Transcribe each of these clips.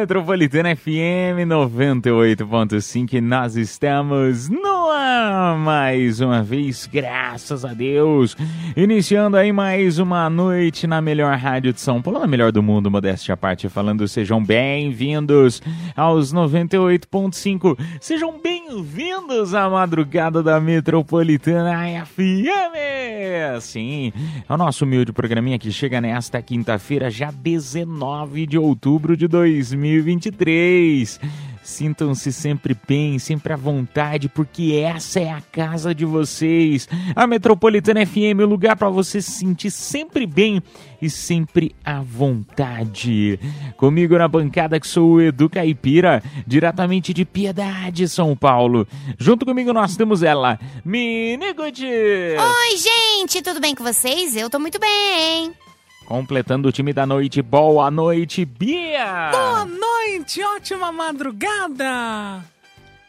Metropolitana FM 98.5 e nós estamos no ar mais uma vez, graças a Deus. Iniciando aí mais uma noite na melhor rádio de São Paulo, na melhor do mundo, modéstia à parte falando, sejam bem-vindos aos 98.5. Sejam bem-vindos à madrugada da Metropolitana FM. Sim, é o nosso humilde programinha que chega nesta quinta-feira, já 19 de outubro de 2023. Sintam-se sempre bem, sempre à vontade, porque essa é a casa de vocês. A Metropolitana FM, o lugar para você se sentir sempre bem e sempre à vontade. Comigo na bancada que sou o Edu Caipira, diretamente de Piedade, São Paulo. Junto comigo nós temos ela, Mini Gucci. Oi, gente, tudo bem com vocês? Eu tô muito bem. Completando o time da noite, boa noite, Bia! Boa noite, ótima madrugada!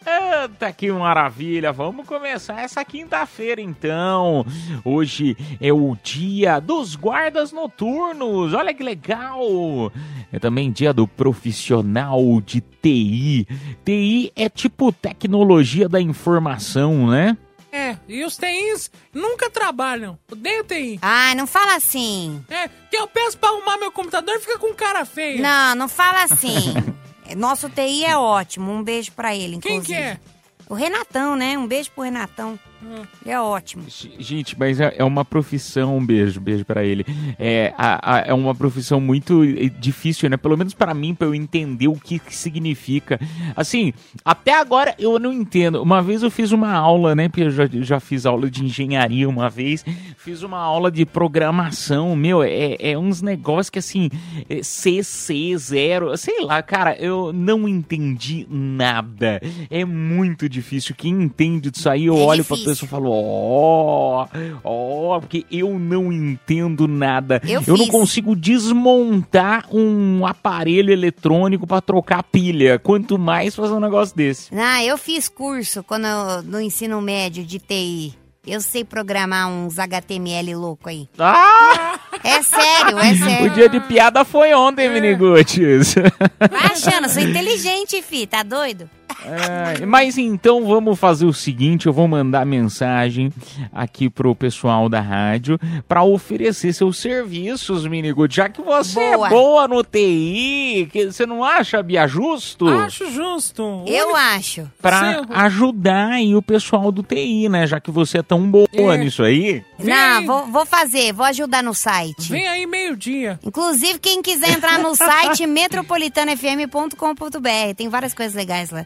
Eita, que maravilha! Vamos começar essa quinta-feira então. Hoje é o dia dos guardas noturnos. Olha que legal! É também dia do profissional de TI. TI é tipo tecnologia da informação, né? É, e os TIs nunca trabalham. Odeio TI. Ai, não fala assim. É, que eu peço pra arrumar meu computador e fica com cara feia. Não, não fala assim. Nosso TI é ótimo. Um beijo pra ele, Quem inclusive. que é? O Renatão, né? Um beijo pro Renatão. Hum. É ótimo. Gente, mas é é uma profissão, um beijo, beijo pra ele. É, a- a- é uma profissão muito eh, difícil, né? Pelo menos pra mim, pra eu entender o que, que significa. Assim, até agora eu não entendo. Uma vez eu fiz uma aula, né? Porque eu já, já fiz aula de engenharia uma vez, fiz uma aula de programação. Meu, é, é uns negócios que assim, é CC, zero, sei lá, cara, eu não entendi nada. É muito difícil. Quem entende disso aí, eu É olho pra difícil. pessoa e falo, ó, ó, porque eu não entendo nada. Eu não fiz. consigo desmontar um aparelho eletrônico pra trocar pilha. Quanto mais fazer um negócio desse. Ah, eu fiz curso quando eu- no ensino médio de TI. Eu sei programar uns HTML louco aí. Ah! É sério, é O sério. dia de piada foi ontem, Miniguts. Vai achando, sou inteligente, fi. Tá doido? É, mas então vamos fazer o seguinte, eu vou mandar mensagem aqui pro pessoal da rádio para oferecer seus serviços, Miniguts. Já que você Boa. é boa no TI, que você não acha, Bia, justo? Acho justo. Eu acho. Pra Sim. ajudar aí o pessoal do TI, né? Já que você é tão boa É. nisso aí. Vem Não, aí. vou, vou fazer, vou ajudar no site. Vem aí meio-dia. Inclusive, quem quiser entrar no site metropolitanafm.com.br, tem várias coisas legais lá.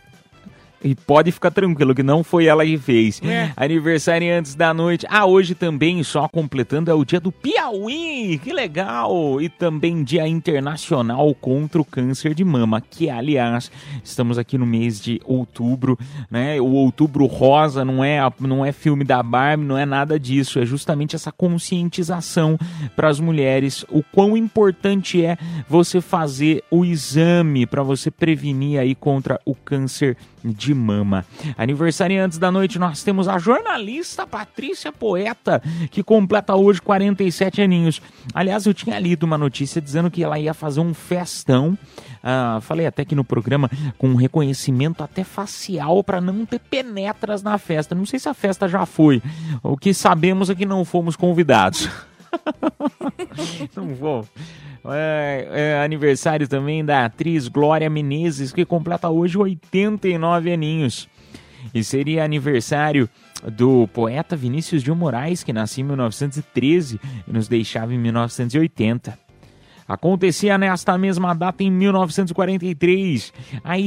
E pode ficar tranquilo que não foi ela que fez. É. Aniversário antes da noite. Ah, hoje também, só completando, é o dia do Piauí. Que legal! E também dia internacional contra o câncer de mama. Que, aliás, estamos aqui no mês de outubro, né? O outubro rosa não é, não é filme da Barbie, não é nada disso. É justamente essa conscientização para as mulheres. O quão importante é você fazer o exame para você prevenir aí contra o câncer de mama. Aniversário antes da noite, nós temos a jornalista Patrícia Poeta, que completa hoje 47 aninhos. Aliás, eu tinha lido uma notícia dizendo que ela ia fazer um festão. ah, falei até que no programa com um reconhecimento até facial para não ter penetras na festa. Não sei se a festa já foi. O que sabemos é que não fomos convidados. não vou. É, é aniversário também da atriz Glória Menezes, que completa hoje 89 aninhos. E seria aniversário do poeta Vinícius de Moraes, que nasceu em 1913 e nos deixava em 1980. Acontecia nesta mesma data em 1943 a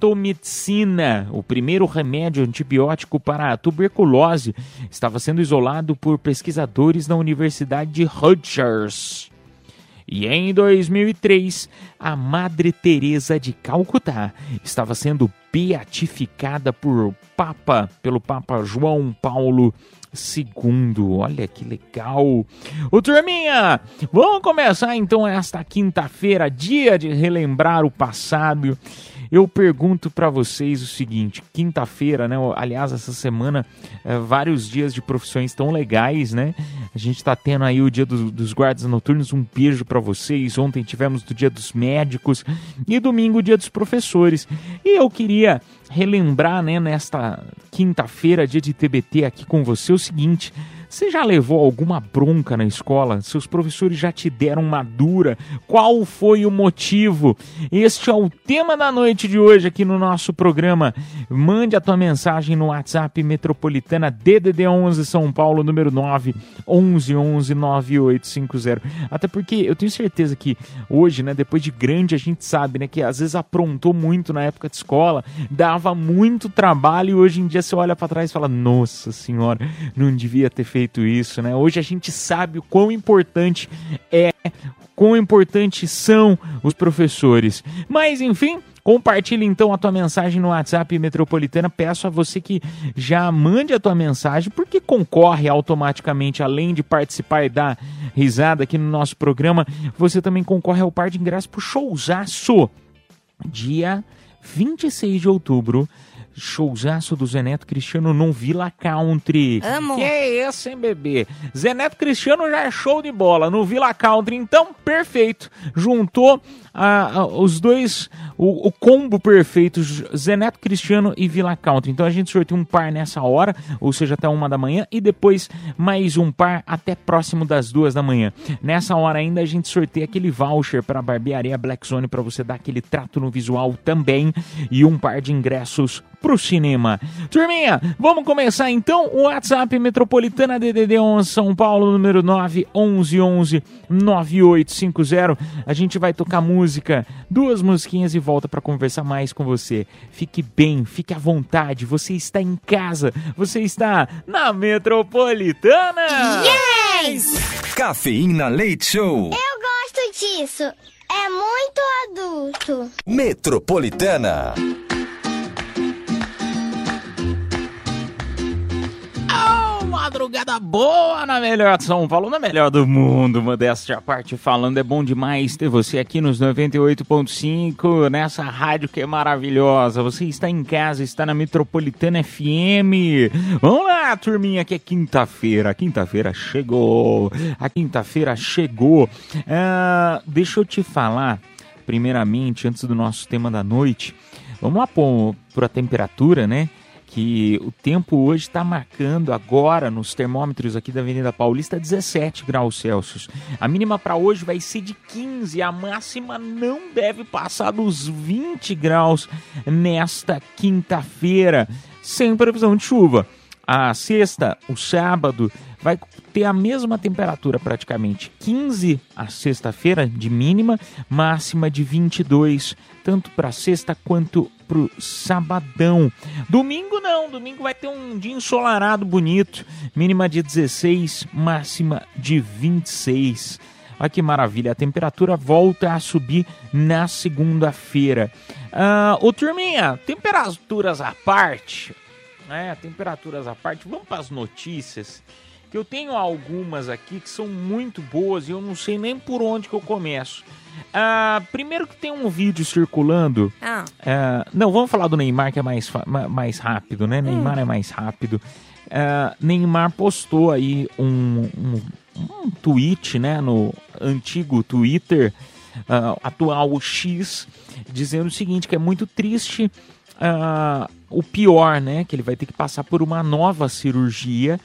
streptomicina, o primeiro remédio antibiótico para a tuberculose, estava sendo isolado por pesquisadores da Universidade de Rutgers. E em 2003, a Madre Teresa de Calcutá estava sendo beatificada por Papa, pelo Papa João Paulo II. Olha que legal. Ô turminha, vamos começar então esta quinta-feira, dia de relembrar o passado. Eu pergunto para vocês o seguinte: quinta-feira, né? Aliás, essa semana, é, vários dias de profissões tão legais, né? A gente tá tendo aí o dia do, dos guardas noturnos. Um beijo para vocês. Ontem tivemos o dia dos médicos e domingo o dia dos professores. E eu queria relembrar, né, nesta quinta-feira, dia de TBT, aqui com você, o seguinte. Você já levou alguma bronca na escola? Seus professores já te deram uma dura? Qual foi o motivo? Este é o tema da noite de hoje aqui no nosso programa. Mande a tua mensagem no WhatsApp Metropolitana DDD 11 São Paulo, número 9 11 11 9850. Até porque eu tenho certeza que hoje, né, depois de grande, a gente sabe, né, que às vezes aprontou muito na época de escola, dava muito trabalho e hoje em dia você olha para trás e fala: "Nossa senhora, não devia ter feito feito isso, né? Hoje a gente sabe o quão importante é, quão importantes são os professores. Mas enfim, Compartilhe então a tua mensagem no WhatsApp Metropolitana. Peço a você que já mande a tua mensagem, porque concorre automaticamente, além de participar e dar risada aqui no nosso programa, você também concorre ao par de ingressos pro showzaço, dia 26 de outubro showzaço do Zeneto Cristiano no Villa Country. Amo. Que é esse, hein, bebê? Zeneto Cristiano já é show de bola no Villa Country, então perfeito. Juntou ah, ah, os dois, o, o, combo perfeito, Zeneto Cristiano e Villa Country. Então a gente sorteia um par nessa hora, ou seja, até uma da manhã, e depois mais um par até próximo das duas da manhã. Nessa hora ainda a gente sorteia aquele voucher para a barbearia Black Zone para você dar aquele trato no visual também e um par de ingressos pro cinema. Turminha, vamos começar então o WhatsApp Metropolitana DDD 11 São Paulo, número 9 11 11 9850. A gente vai tocar música, duas musiquinhas e volta para conversar mais com você. Fique bem, fique à vontade. Você está em casa, você está na Metropolitana. Yes! Cafeína Leite Show. Eu gosto disso. É muito adulto. Metropolitana. Madrugada boa na melhor de São Paulo, na melhor do mundo, modéstia à parte falando, é bom demais ter você aqui nos 98.5, nessa rádio que é maravilhosa, você está em casa, está na Metropolitana FM, vamos lá turminha, que é quinta-feira, quinta-feira chegou, a quinta-feira chegou, Ah, deixa eu te falar, primeiramente, antes do nosso tema da noite, vamos lá para a temperatura, né? Que o tempo hoje está marcando agora nos termômetros aqui da Avenida Paulista 17 graus Celsius. A mínima para hoje vai ser de 15, a máxima não deve passar dos 20 graus nesta quinta-feira, sem previsão de chuva. A sexta, o sábado, vai ter a mesma temperatura praticamente. 15 a sexta-feira de mínima, máxima de 22, tanto para sexta quanto para o sabadão. Domingo não, domingo vai ter um dia ensolarado bonito, mínima de 16, máxima de 26. Olha que maravilha, a temperatura volta a subir na segunda-feira. Ah, ô turminha, temperaturas à parte, né? Temperaturas à parte, vamos para as notícias. Que eu tenho algumas aqui que são muito boas e eu não sei nem por onde que eu começo. Ah, primeiro que tem um vídeo circulando. Ah, ah, não, vamos falar do Neymar que é mais, mais rápido, né? Neymar é mais rápido. Ah, Neymar postou aí um, um, um tweet, né? No antigo Twitter, atual X, dizendo o seguinte: que é muito triste o pior, né? Que ele vai ter que passar por uma nova cirurgia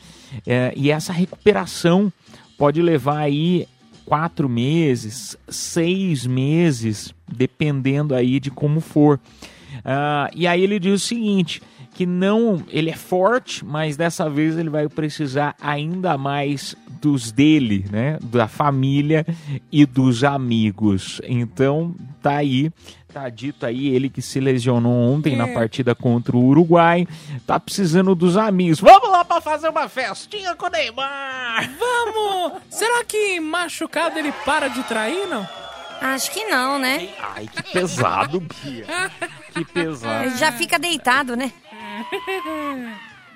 eh, e essa recuperação pode levar aí quatro meses, seis meses, dependendo aí de como for. Ah, e aí ele diz o seguinte, que não, ele é forte, mas dessa vez ele vai precisar ainda mais dos dele, né, da família e dos amigos. Então, tá aí Tá dito aí, ele que se lesionou ontem na É. partida contra o Uruguai, tá precisando dos amigos. Vamos lá pra fazer uma festinha com o Neymar! Vamos! Será que machucado ele para de trair, não? Acho que não, né? Ai, que pesado, Bia. Que pesado. Ele já fica deitado, né?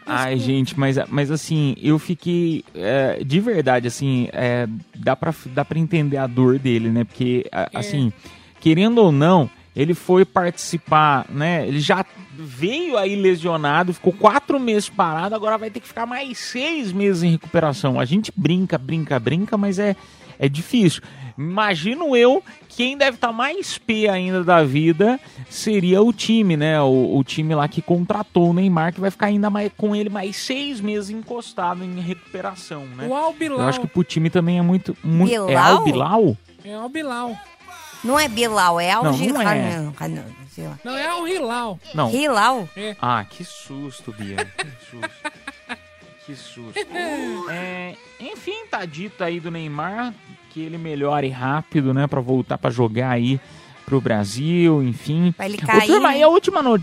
Ai, gente, mas, mas assim, eu fiquei. é, de verdade, assim, é, dá, pra, dá pra entender a dor dele, né? Porque, a- assim, querendo ou não, ele foi participar, né? Ele já veio aí lesionado, ficou quatro meses parado, agora vai ter que ficar mais seis meses em recuperação. A gente brinca, brinca, brinca, mas é, é difícil. Imagino eu, quem deve estar mais pé ainda da vida seria o time, né? O, o time lá que contratou o Neymar, que vai ficar ainda mais com ele mais seis meses encostado em recuperação, né? O Albilau. Eu acho que pro time também é muito. muito é? Albilau? É Albilau. Não é Bilal, é Não, Algir... não é. Ah, não, não, sei lá. Não, é Al Hilal. Não. Hilal? Ah, que susto, Bia. Que susto. que susto. É, enfim, tá dito aí do Neymar que ele melhore rápido, né? Pra voltar pra jogar aí pro Brasil, enfim. Pra ele Ô, cair. turma, e a última no-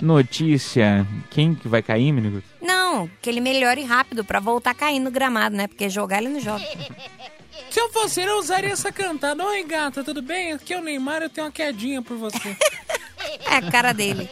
notícia? Quem que vai cair, menino? Não, que ele melhore rápido pra voltar cair no gramado, né? Porque jogar ele não joga. Se eu fosse ele, eu usaria essa cantada. Oi, gata, tudo bem? Aqui é o Neymar, eu tenho uma quedinha por você. É a cara dele.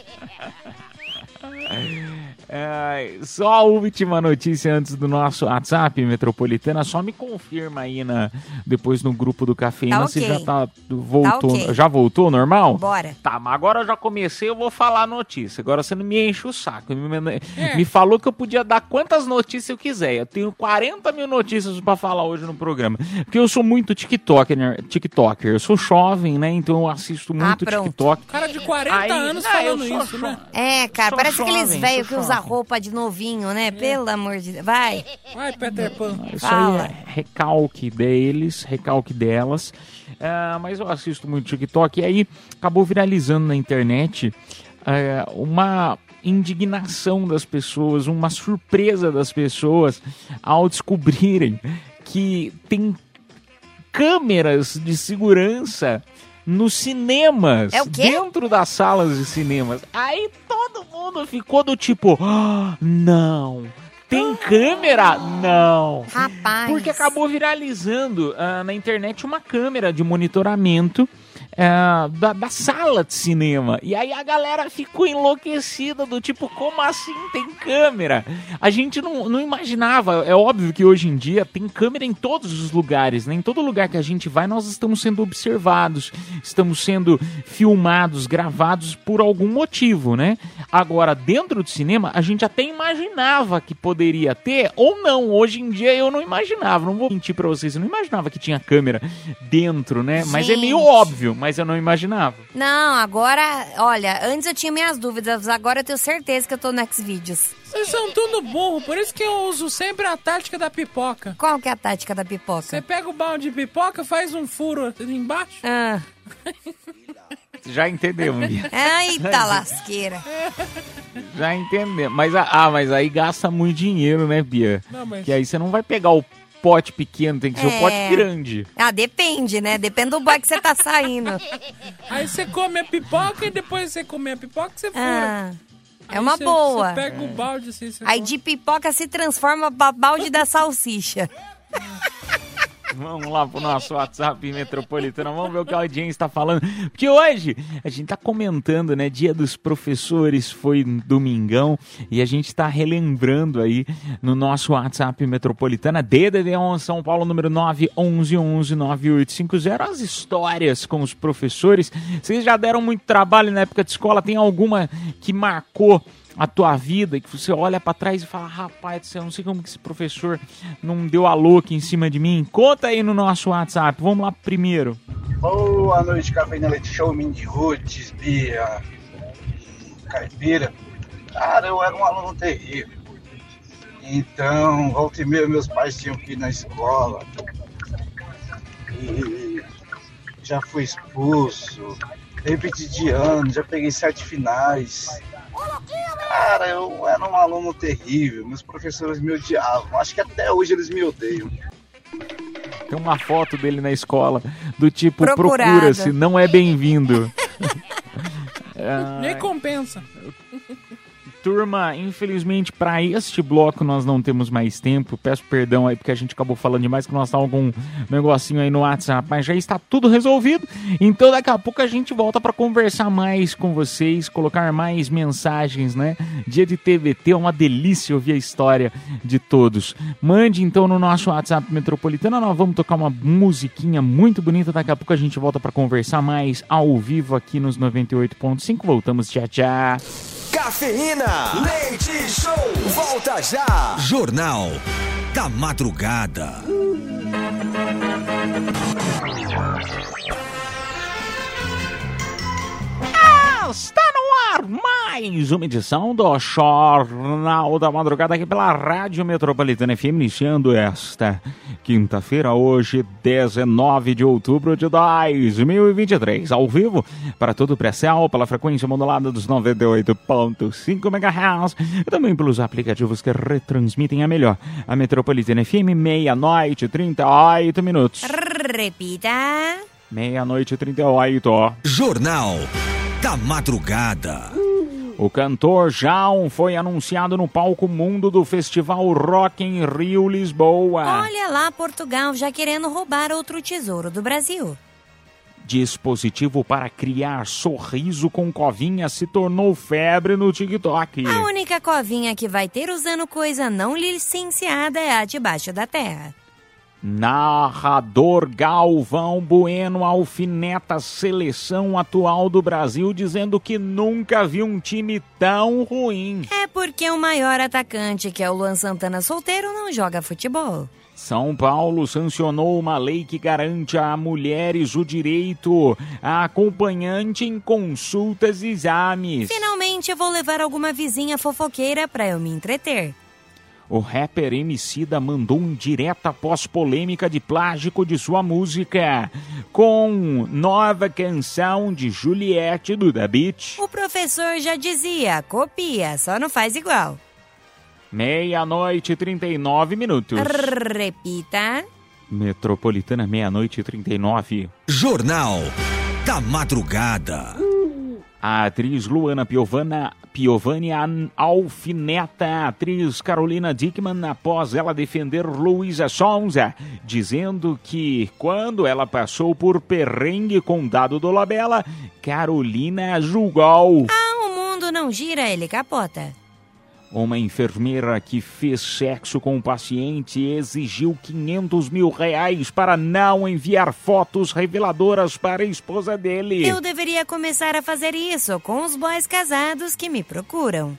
É, só a última notícia antes do nosso WhatsApp, Metropolitana. Só me confirma aí na, depois no grupo do Cafeína Tá se já tá, voltou. ok. Já voltou normal? Bora. Tá, mas agora eu já comecei, eu vou falar a notícia. Agora você não me enche o saco. Me, me- É. me falou que eu podia dar quantas notícias eu quiser. Eu tenho 40 mil notícias pra falar hoje no programa. Porque eu sou muito TikToker, né? TikToker. Eu sou jovem, né? Então eu assisto muito pronto. TikTok. Cara de 40 Aí- anos Ah, eu falando isso, né? É, cara, Sou parece aqueles jovem, velhos sou que usam. Roupa de novinho, né? Pelo amor de Deus. Vai. Vai, Peter Pan. Isso Fala. aí é recalque deles, recalque delas. Ah, mas eu assisto muito TikTok e aí acabou viralizando na internet ah, uma indignação das pessoas, uma surpresa das pessoas ao descobrirem que tem câmeras de segurança nos cinemas, É o quê? dentro das salas de cinemas. Aí todo mundo ficou do tipo, "Ah, não, tem câmera? Não. Rapaz. Porque acabou viralizando ah, na internet uma câmera de monitoramento ah, da, da sala de cinema. E aí a galera ficou enlouquecida, do tipo, como assim tem câmera? A gente não, não imaginava. É óbvio que hoje em dia tem câmera em todos os lugares, né? Em todo lugar que a gente vai, nós estamos sendo observados, estamos sendo filmados, gravados por algum motivo, né? Agora, dentro do cinema, a gente até imaginava que poderia ter, ou não. Hoje em dia eu não imaginava, não vou mentir pra vocês, eu não imaginava que tinha câmera dentro, né? Mas é meio óbvio, mas eu não imaginava. Não, agora, olha, antes eu tinha minhas dúvidas, agora eu tenho certeza que eu tô no Xvideos. Vocês são tudo burro, por isso que eu uso sempre a tática da pipoca. Qual que é a tática da Você pipoca? pega o balde de pipoca, faz um furo embaixo. Ah, Já entendemos, Bia. eita lasqueira. Já entendemos. Mas, a- ah, mas aí gasta muito dinheiro, né, Bia? Não, mas- Que aí você não vai pegar o pote pequeno, tem que ser o É. pote grande. Ah, depende, né? Depende do boy que você tá saindo. Aí você come a pipoca e depois você come a pipoca, você fura. Ah, Aí é uma você- boa. Você pega o balde assim, Aí come. de pipoca se transforma pra balde da salsicha. Vamos lá pro nosso WhatsApp metropolitano, vamos ver o que a audiência está falando. Porque hoje a gente tá comentando, né? Dia dos professores foi domingão e a gente tá relembrando aí no nosso WhatsApp metropolitana DDD1 São Paulo número 911-9850 as histórias com os professores. Vocês já deram muito trabalho na época de escola? Tem alguma que marcou? A tua vida que você olha pra trás e fala, rapaz céu, não sei como que esse professor não deu a louca em cima de mim. Conta aí no nosso WhatsApp. Vamos lá primeiro. Boa noite, Café na Leite Show, Mindy Roots, Bia, Caipira. Cara, eu era um aluno terrível. Então, volta e meia, meus pais tinham que ir na escola. E já fui expulso, repeti de ano, já peguei sete finais. Cara, eu era um aluno terrível, meus professores me odiavam. Acho que até hoje eles me odeiam. Tem uma foto dele na escola do tipo procura-se, não é bem-vindo. Ah, Nem compensa. Turma, infelizmente para este bloco nós não temos mais tempo. Peço perdão aí porque a gente acabou falando demais que nós estávamos com um negocinho aí no WhatsApp, mas já está tudo resolvido. Então daqui a pouco a gente volta para conversar mais com vocês, colocar mais mensagens, né? Dia de TVT é uma delícia ouvir a história de todos. Mande então no nosso WhatsApp Metropolitana, nós vamos tocar uma musiquinha muito bonita. Daqui a pouco a gente volta para conversar mais ao vivo aqui nos 98.5. Voltamos, tchau, tchau. Cafeína. Leite Show. Volta já. Jornal da Madrugada. Está no ar mais uma edição do Jornal da Madrugada aqui pela Rádio Metropolitana FM, iniciando esta quinta-feira, hoje, 19 de outubro de 2023, ao vivo para todo o pré-céu, pela frequência modulada dos 98.5 MHz e também pelos aplicativos que retransmitem a melhor, a Metropolitana FM, meia-noite, 38 minutos. Repita. Meia-noite, 38. Jornal da Madrugada. O cantor Jaun foi anunciado no palco mundo do Festival Rock em Rio, Lisboa. Olha lá, Portugal já querendo roubar outro tesouro do Brasil. Dispositivo para criar sorriso com covinha se tornou febre no TikTok. A única covinha que vai ter usando coisa não licenciada é a debaixo da terra. Narrador Galvão Bueno alfineta a seleção atual do Brasil, dizendo que nunca viu um time tão ruim. É porque o maior atacante, que é o Luan Santana solteiro, não joga futebol. São Paulo sancionou uma lei que garante a mulheres o direito a acompanhante em consultas e exames. Finalmente eu vou levar alguma vizinha fofoqueira pra eu me entreter. O rapper Emicida mandou um direto após polêmica de plágio de sua música com nova canção de Juliette do Da Beat. O professor já dizia, copia, só não faz igual. Meia-noite e 39 minutos. Repita. Metropolitana, meia-noite e 39. Jornal da Madrugada. A atriz Luana Piovana, Piovani an- alfineta a atriz Carolina Dickman após ela defender Luísa Sonza, dizendo que quando ela passou por perrengue com Dado Dolabella, Carolina julgou. Ah, o mundo não gira, ele capota. Uma enfermeira que fez sexo com o paciente exigiu 500 mil reais para não enviar fotos reveladoras para a esposa dele. Eu deveria começar a fazer isso com os boys casados que me procuram.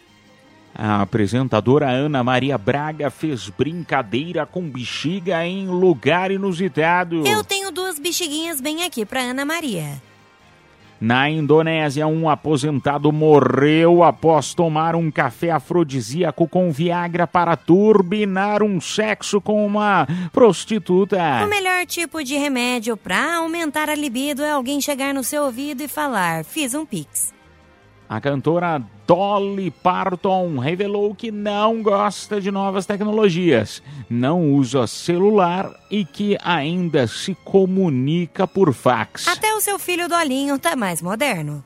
A apresentadora Ana Maria Braga fez brincadeira com bexiga em lugar inusitado. Eu tenho duas bexiguinhas bem aqui pra Ana Maria. Na Indonésia, um aposentado morreu após tomar um café afrodisíaco com Viagra para turbinar um sexo com uma prostituta. O melhor tipo de remédio pra aumentar a libido é alguém chegar no seu ouvido e falar: Fiz um pix. A cantora Dolly Parton revelou que não gosta de novas tecnologias, não usa celular e que ainda se comunica por fax. Até o seu filho Dolinho tá mais moderno.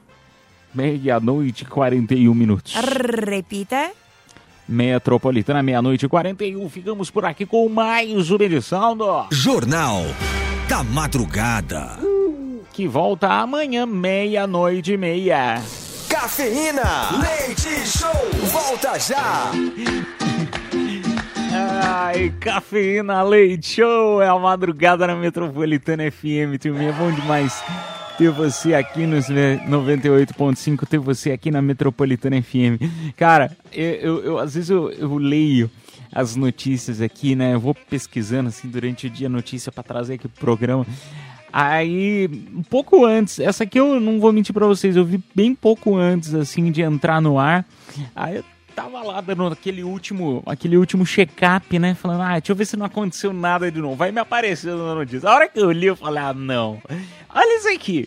Meia-noite e 41 minutos. Repita. Metropolitana, meia-noite e 41. Ficamos por aqui com mais uma edição do. Jornal da Madrugada. Que volta amanhã, meia-noite e meia. Cafeína. Leite Show. Volta já. Ai, cafeína, leite show, é a madrugada na Metropolitana FM, turminha, é bom demais ter você aqui nos né, 98.5, ter você aqui na Metropolitana FM. Cara, eu, eu- eu- às vezes eu, eu leio as notícias aqui, né, eu vou pesquisando assim durante o dia notícia pra trazer aqui pro programa. Aí, um pouco antes, essa aqui eu não vou mentir pra vocês, eu vi bem pouco antes, assim, de entrar no ar. Aí eu tava lá dando aquele último, aquele último check-up, né? Falando, ah, deixa eu ver se não aconteceu nada de novo. Vai me aparecendo na notícia. A hora que eu li, eu falei, ah, não. Olha isso aqui.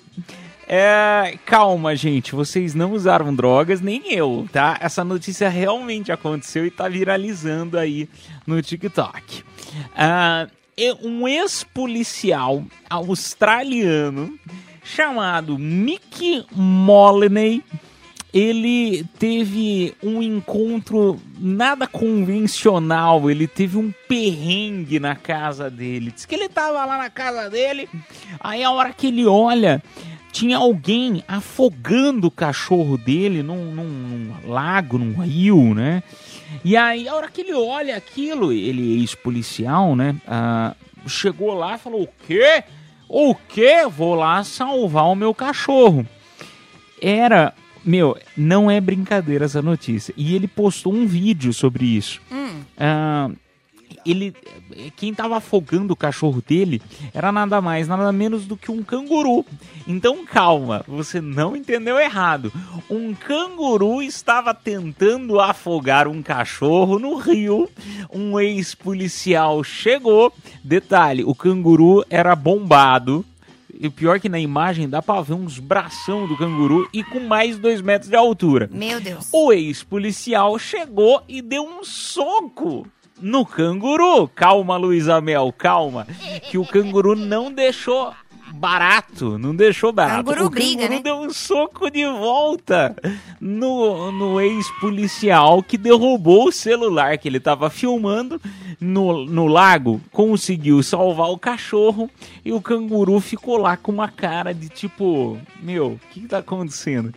É, calma, gente. Vocês não usaram drogas, nem eu, tá? Essa notícia realmente aconteceu e tá viralizando aí no TikTok. Ah, um ex-policial australiano chamado Mick Molyneux ele teve um encontro nada convencional, ele teve um perrengue na casa dele. Diz que ele tava lá na casa dele, aí a hora que ele olha, tinha alguém afogando o cachorro dele num, num, num lago, num rio, né? E aí, a hora que ele olha aquilo, ele é ex-policial, né? Ah, chegou lá e falou: O quê? O quê? Vou lá salvar o meu cachorro. Era meu, não é brincadeira essa notícia. E ele postou um vídeo sobre isso. Hum. Ah, ele, quem estava afogando o cachorro dele era nada mais, nada menos do que um canguru. Então calma, você não entendeu errado. Um canguru estava tentando afogar um cachorro no rio. Um ex-policial chegou. Detalhe: o canguru era bombado. E o pior é que na imagem dá pra ver uns bração do canguru e com mais dois metros de altura. Meu Deus. O ex-policial chegou e deu um soco no canguru. Calma, Luísa Mel, calma. Que o canguru não deixou barato, não deixou barato. Canguru o briga, canguru né? deu um soco de volta no, no ex-policial que derrubou o celular que ele estava filmando no, no lago, conseguiu salvar o cachorro e o canguru ficou lá com uma cara de tipo, meu, o que, que tá acontecendo?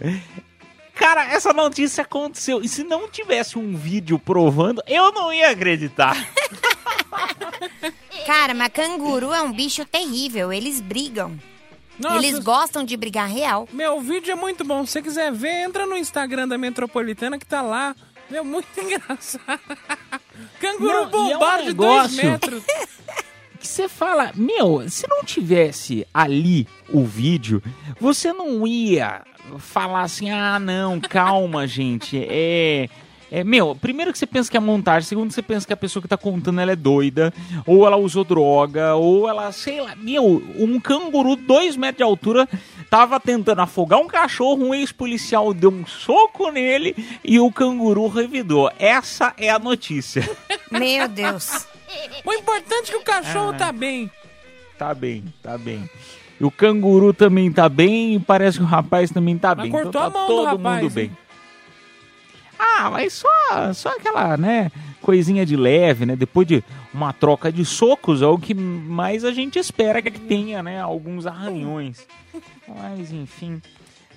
Cara, essa notícia aconteceu. E se não tivesse um vídeo provando, eu não ia acreditar. Cara, mas canguru é um bicho terrível. Eles brigam. Nossa, Eles gostam de brigar real. Meu, o vídeo é muito bom. Se você quiser ver, entra no Instagram da Metropolitana que tá lá. Meu, muito engraçado. Canguru Não, e é um bombado de dois negócio- metros. que você fala, meu, se não tivesse ali o vídeo, você não ia falar assim, ah, não, calma, gente, é... É, meu, primeiro que você pensa que é montagem, segundo que você pensa que a pessoa que tá contando ela é doida, ou ela usou droga, ou ela, sei lá, meu, um canguru dois metros de altura tava tentando afogar um cachorro, um ex-policial deu um soco nele e o canguru revidou. Essa é a notícia. Meu Deus. O importante é que o cachorro Ah. tá bem. Tá bem, tá bem. O canguru também tá bem e parece que o rapaz também tá Mas bem. cortou então a tá mão do todo rapaz, mundo hein? bem. Ah, mas só, só aquela, né, coisinha de leve, né? Depois de uma troca de socos, é o que mais a gente espera que tenha, né? Alguns arranhões. Mas, enfim,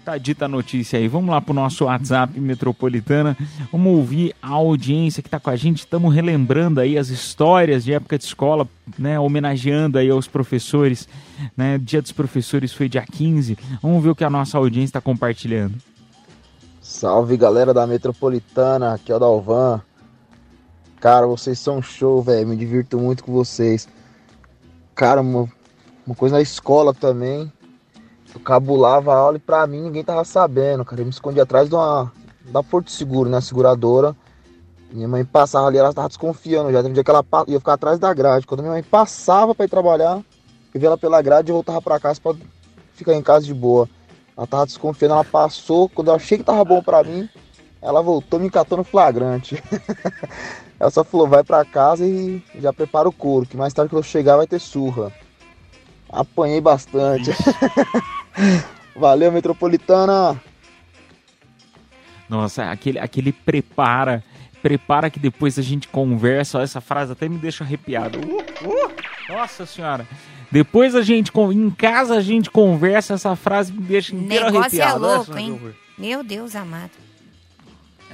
tá dita a notícia aí. Vamos lá pro nosso WhatsApp Metropolitana. Vamos ouvir a audiência que tá com a gente. Estamos relembrando aí as histórias de época de escola, né? Homenageando aí aos professores, né? Dia dos professores foi dia 15. Vamos ver o que a nossa audiência está compartilhando. Salve galera da Metropolitana, aqui é o Dalvan. Cara, vocês são show, velho. Me divirto muito com vocês. Cara, uma, uma coisa na escola também. Eu cabulava a aula e pra mim ninguém tava sabendo, cara. Eu me escondi atrás de uma. da Porto Seguro, né? Seguradora. Minha mãe passava ali, ela tava desconfiando já. Teve um dia que ela ia ficar atrás da grade. Quando minha mãe passava pra ir trabalhar, eu via ela pela grade e voltava pra casa pra ficar em casa de boa. Ela tava desconfiando, ela passou. Quando eu achei que tava bom pra mim, ela voltou me catou no flagrante. ela só falou, vai pra casa e já prepara o couro, que mais tarde que eu chegar vai ter surra. Apanhei bastante. Valeu, Metropolitana! Nossa, aquele, aquele prepara, prepara que depois a gente conversa. Ó, essa frase até me deixa arrepiado. Uh, uh, nossa senhora. Depois a gente, em casa a gente conversa, essa frase me deixa inteiro Negócio é arrepiado. Olha louco, hein? Meu Deus amado.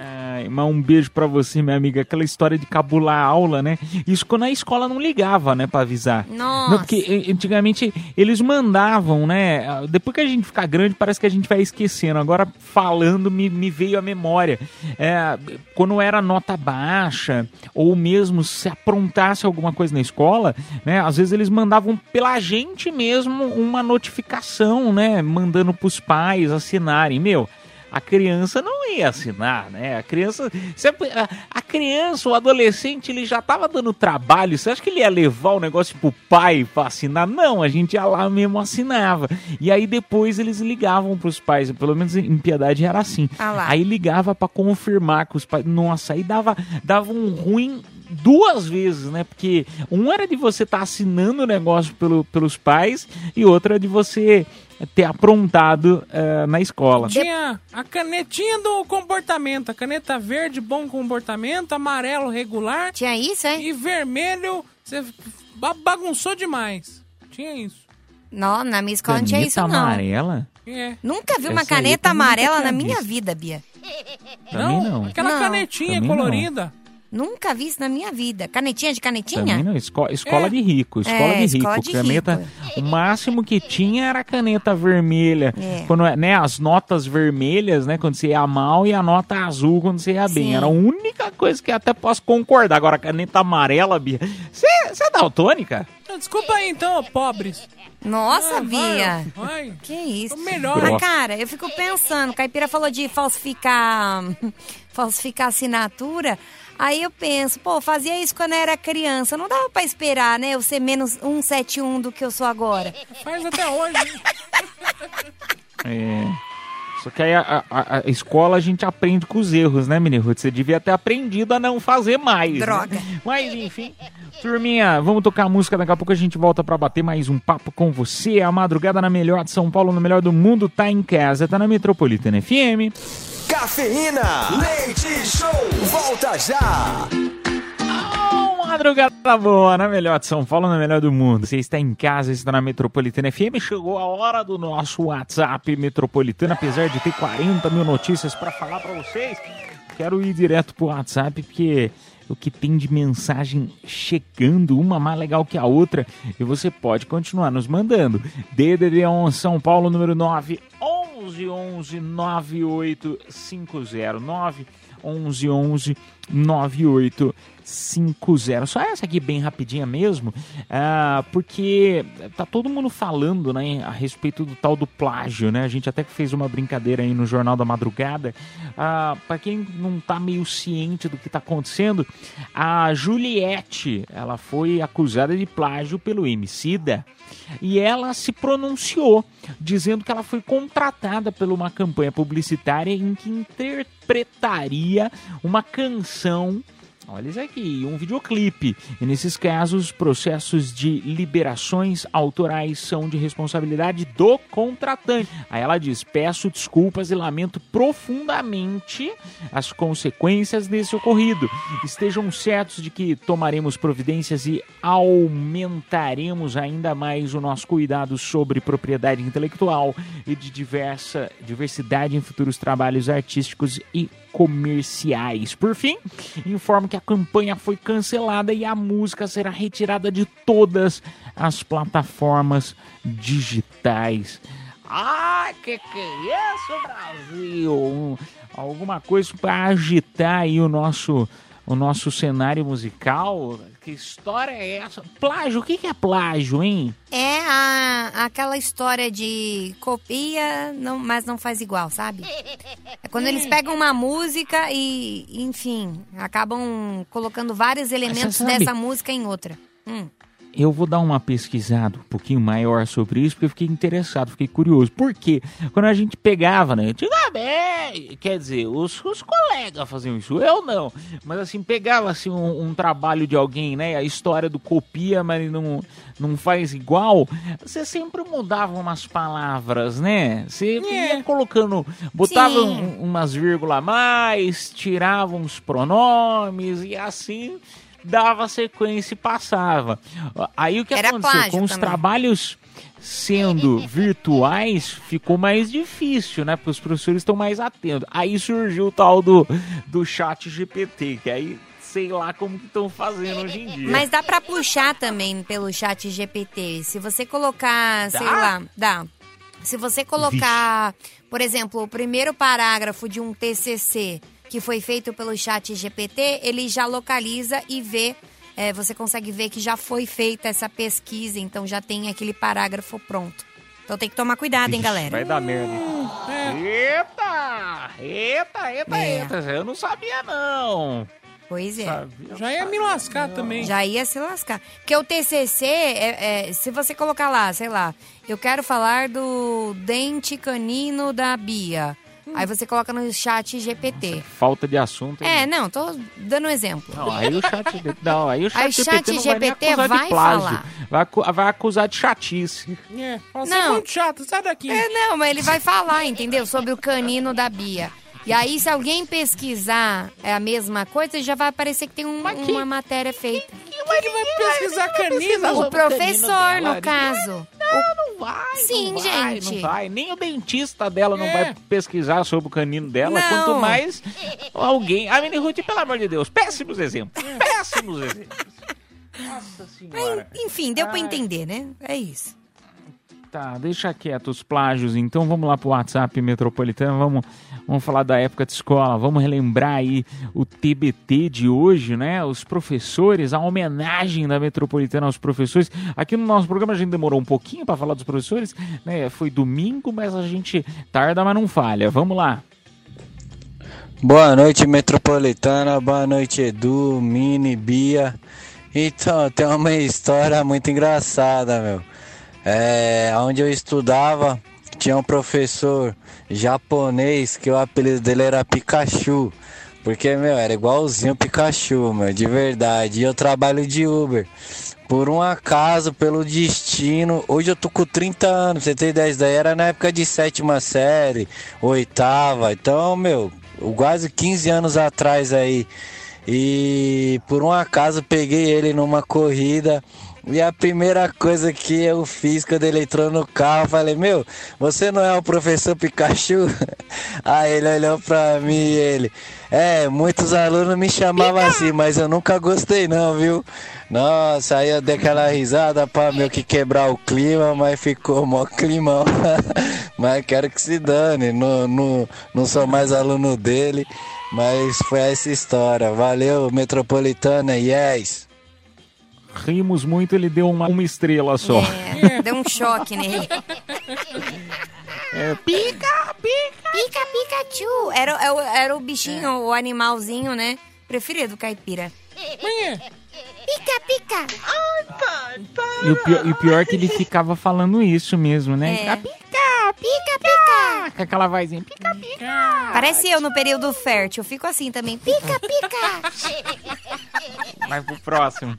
Ai, mas um beijo pra você, minha amiga. Aquela história de cabular a aula, né? Isso quando a escola não ligava, né, pra avisar. Nossa. Não, porque antigamente eles mandavam, né? Ah, Depois que a gente ficar grande, parece que a gente vai esquecendo. Agora, falando, me, me veio a memória. É, quando era nota baixa, ou mesmo se aprontasse alguma coisa na escola, né? Às vezes eles mandavam pela gente mesmo uma notificação, né? Mandando pros pais assinarem. Meu, a criança não ia assinar, né? A criança, a, a criança, o adolescente, ele já tava dando trabalho. Você acha que ele ia levar o negócio pro pai pra assinar? Não, a gente ia lá mesmo assinava. E aí depois eles ligavam pros pais, pelo menos em Piedade era assim. Ah. Aí ligava pra confirmar com os pais. Nossa, aí dava, dava um ruim duas vezes, né? Porque um era de você estar assinando o negócio pelo, pelos pais e outra de você ter aprontado eh, na escola. Tinha a canetinha do comportamento, a caneta verde, bom comportamento, amarelo, regular. Tinha isso, é? E vermelho, você ba- bagunçou demais. Tinha isso. Não, na minha escola não tinha Caneta isso, não. amarela? É. Nunca vi uma Essa eu caneta amarela na minha vida, Bia. Também não. Aquela Não. canetinha Também não. Nunca vi isso na minha vida. Canetinha de canetinha? Também não. Esco- escola É. de rico. Escola É, de rico. escola de caneta. O máximo que tinha era a caneta vermelha. É. Quando, né, as notas vermelhas, né? Quando você ia mal e a nota azul quando você ia bem. Sim. Era a única coisa que eu até posso concordar. Agora, a caneta amarela, Bia. Você você é daltônica? Desculpa aí então, pobres. Nossa, Ah, Bia. vai, vai. Que isso? O melhor. Mas, cara, eu fico pensando, Caipira falou de falsificar, falsificar assinatura. Aí eu penso, pô, fazia isso quando eu era criança. Não dava pra esperar, né? Eu ser menos 171 do que eu sou agora. Faz até hoje. É. Só que aí a, a- a escola a gente aprende com os erros, né, menino? Você devia ter aprendido a não fazer mais. né? Droga. Mas enfim. Turminha, vamos tocar a música, daqui a pouco a gente volta pra bater mais um papo com você. A madrugada na melhor de São Paulo, no melhor do mundo, tá em casa, tá na Metropolitana FM. Cafeína, leite show, volta já. Madrugada boa, na melhor de São Paulo, na melhor do mundo. Você está em casa, está na Metropolitana FM. Chegou a hora do nosso WhatsApp Metropolitana, apesar de ter 40 mil notícias para falar para vocês. Quero ir direto pro WhatsApp, porque o que tem de mensagem chegando, uma mais legal que a outra, e você pode continuar nos mandando. DDD 11 São Paulo, número 9 11 11 9850 9 11 11 9850. Só essa aqui bem rapidinha mesmo, ah, porque tá todo mundo falando, né, a respeito do tal do plágio, né? A gente até fez uma brincadeira aí no Jornal da Madrugada. Ah, para quem não tá meio ciente do que tá acontecendo, a Juliette, ela foi acusada de plágio pelo Emicida e ela se pronunciou dizendo que ela foi contratada por uma campanha publicitária em que interpretaria uma canção Olha isso aqui, um videoclipe. E nesses casos, processos de liberações autorais são de responsabilidade do contratante. Aí ela diz: peço desculpas e lamento profundamente as consequências desse ocorrido. Estejam certos de que tomaremos providências e aumentaremos ainda mais o nosso cuidado sobre propriedade intelectual e de diversa diversidade em futuros trabalhos artísticos e comerciais. Por fim, informo que a campanha foi cancelada e a música será retirada de todas as plataformas digitais. Ah, que que é isso, Brasil? Um- alguma coisa para agitar aí o nosso o nosso cenário musical? Que história é essa? Plágio, o que que é plágio, hein? É a, aquela história de copia, não, mas não faz igual, sabe? É quando eles pegam uma música e, enfim, acabam colocando vários elementos dessa música em outra. Hum. Eu vou dar uma pesquisada um pouquinho maior sobre isso, porque eu fiquei interessado, fiquei curioso. Por quê? Quando a gente pegava, né? Antigamente, quer dizer, os, os colegas faziam isso, eu não. Mas assim, pegava assim, um, um trabalho de alguém, né? A história do copia, mas não, não faz igual. Você sempre mudava umas palavras, né? Você ia colocando, botava um- umas vírgulas a mais, tirava uns pronomes e assim dava sequência e passava. Aí o que Era aconteceu com os também. trabalhos sendo virtuais ficou mais difícil, né? Porque os professores estão mais atentos. Aí surgiu o tal do, do chat GPT, que aí sei lá como que estão fazendo hoje em dia. Mas dá pra puxar também pelo chat GPT. Se você colocar, sei Dá? lá, dá. Se você colocar, por exemplo, o primeiro parágrafo de um TCC que foi feito pelo chat GPT, ele já localiza e vê, é, você consegue ver que já foi feita essa pesquisa, então já tem aquele parágrafo pronto. Então tem que tomar cuidado, hein, galera. Vai dar merda. Eita! Eita, eita, É. eita. Eu não sabia, não. Pois é. Sabia. Já ia me lascar também. Já ia se lascar. Porque o TCC, é, é, se você colocar lá, sei lá, eu quero falar do dente canino da Bia. Aí você coloca no chat GPT. Falta de assunto. hein? É, não, tô dando um exemplo. Não, aí o chat, não, aí o chat, Aí o chat GPT não vai GPT vai falar. Vai, acu- vai acusar de chatice. É, você Não. é muito chato, sai daqui. É, não, mas ele vai falar, entendeu? Sobre o canino da Bia. E aí, se alguém pesquisar é a mesma coisa, já vai aparecer que tem um- uma matéria feita. Como é que vai pesquisar canino? O professor, no caso. Não vai, Sim, não vai, gente. Não vai. Nem o dentista dela não É. vai pesquisar sobre o canino dela, Não. quanto mais alguém. A Mini Ruth, pelo amor de Deus, péssimos exemplos. Péssimos exemplos. Nossa senhora. Enfim, deu pra Ai. entender, né? É isso. Tá, deixa quieto os plágios. Então vamos lá pro WhatsApp metropolitano. Vamos, vamos falar da época de escola. Vamos relembrar aí o TBT de hoje, né? Os professores, a homenagem da metropolitana aos professores. Aqui no nosso programa a gente demorou um pouquinho para falar dos professores, né? Foi domingo, mas a gente tarda, mas não falha. Vamos lá. Boa noite, Metropolitana. Boa noite, Edu, Mini, Bia. Então, tem uma história muito engraçada, meu. É, onde eu estudava, tinha um professor japonês que o apelido dele era Pikachu. Porque, meu, era igualzinho o Pikachu, meu, de verdade. E eu trabalho de Uber. Por um acaso, pelo destino, hoje eu tô com 30 anos, você tem ideia? Isso daí era na época de sétima série, oitava. Então, meu, quase 15 anos atrás aí. E por um acaso peguei ele numa corrida. E a primeira coisa que eu fiz quando ele entrou no carro, eu falei, meu, você não é o professor Pikachu? Aí ele olhou pra mim e ele, é, muitos alunos me chamavam assim, mas eu nunca gostei não, viu? Nossa, aí eu dei aquela risada pra meio que quebrar o clima, mas ficou mó climão. mas quero que se dane, não, não, não sou mais aluno dele, mas foi essa história. Valeu, Metropolitana, yes! Rimos muito, ele deu uma, uma estrela só. É, deu um choque nele. É, Pica, pica. Pica, Pikachu. Era, era, o- era o bichinho, o animalzinho, né? Preferido do caipira. Pica, pica. E o pior, e o pior é que ele ficava falando isso mesmo, né? É. Pica, pica, pica. Com aquela vozinha. Pica, pica. Parece eu no período fértil. Eu fico assim também. Pica, pica. Vai pro próximo.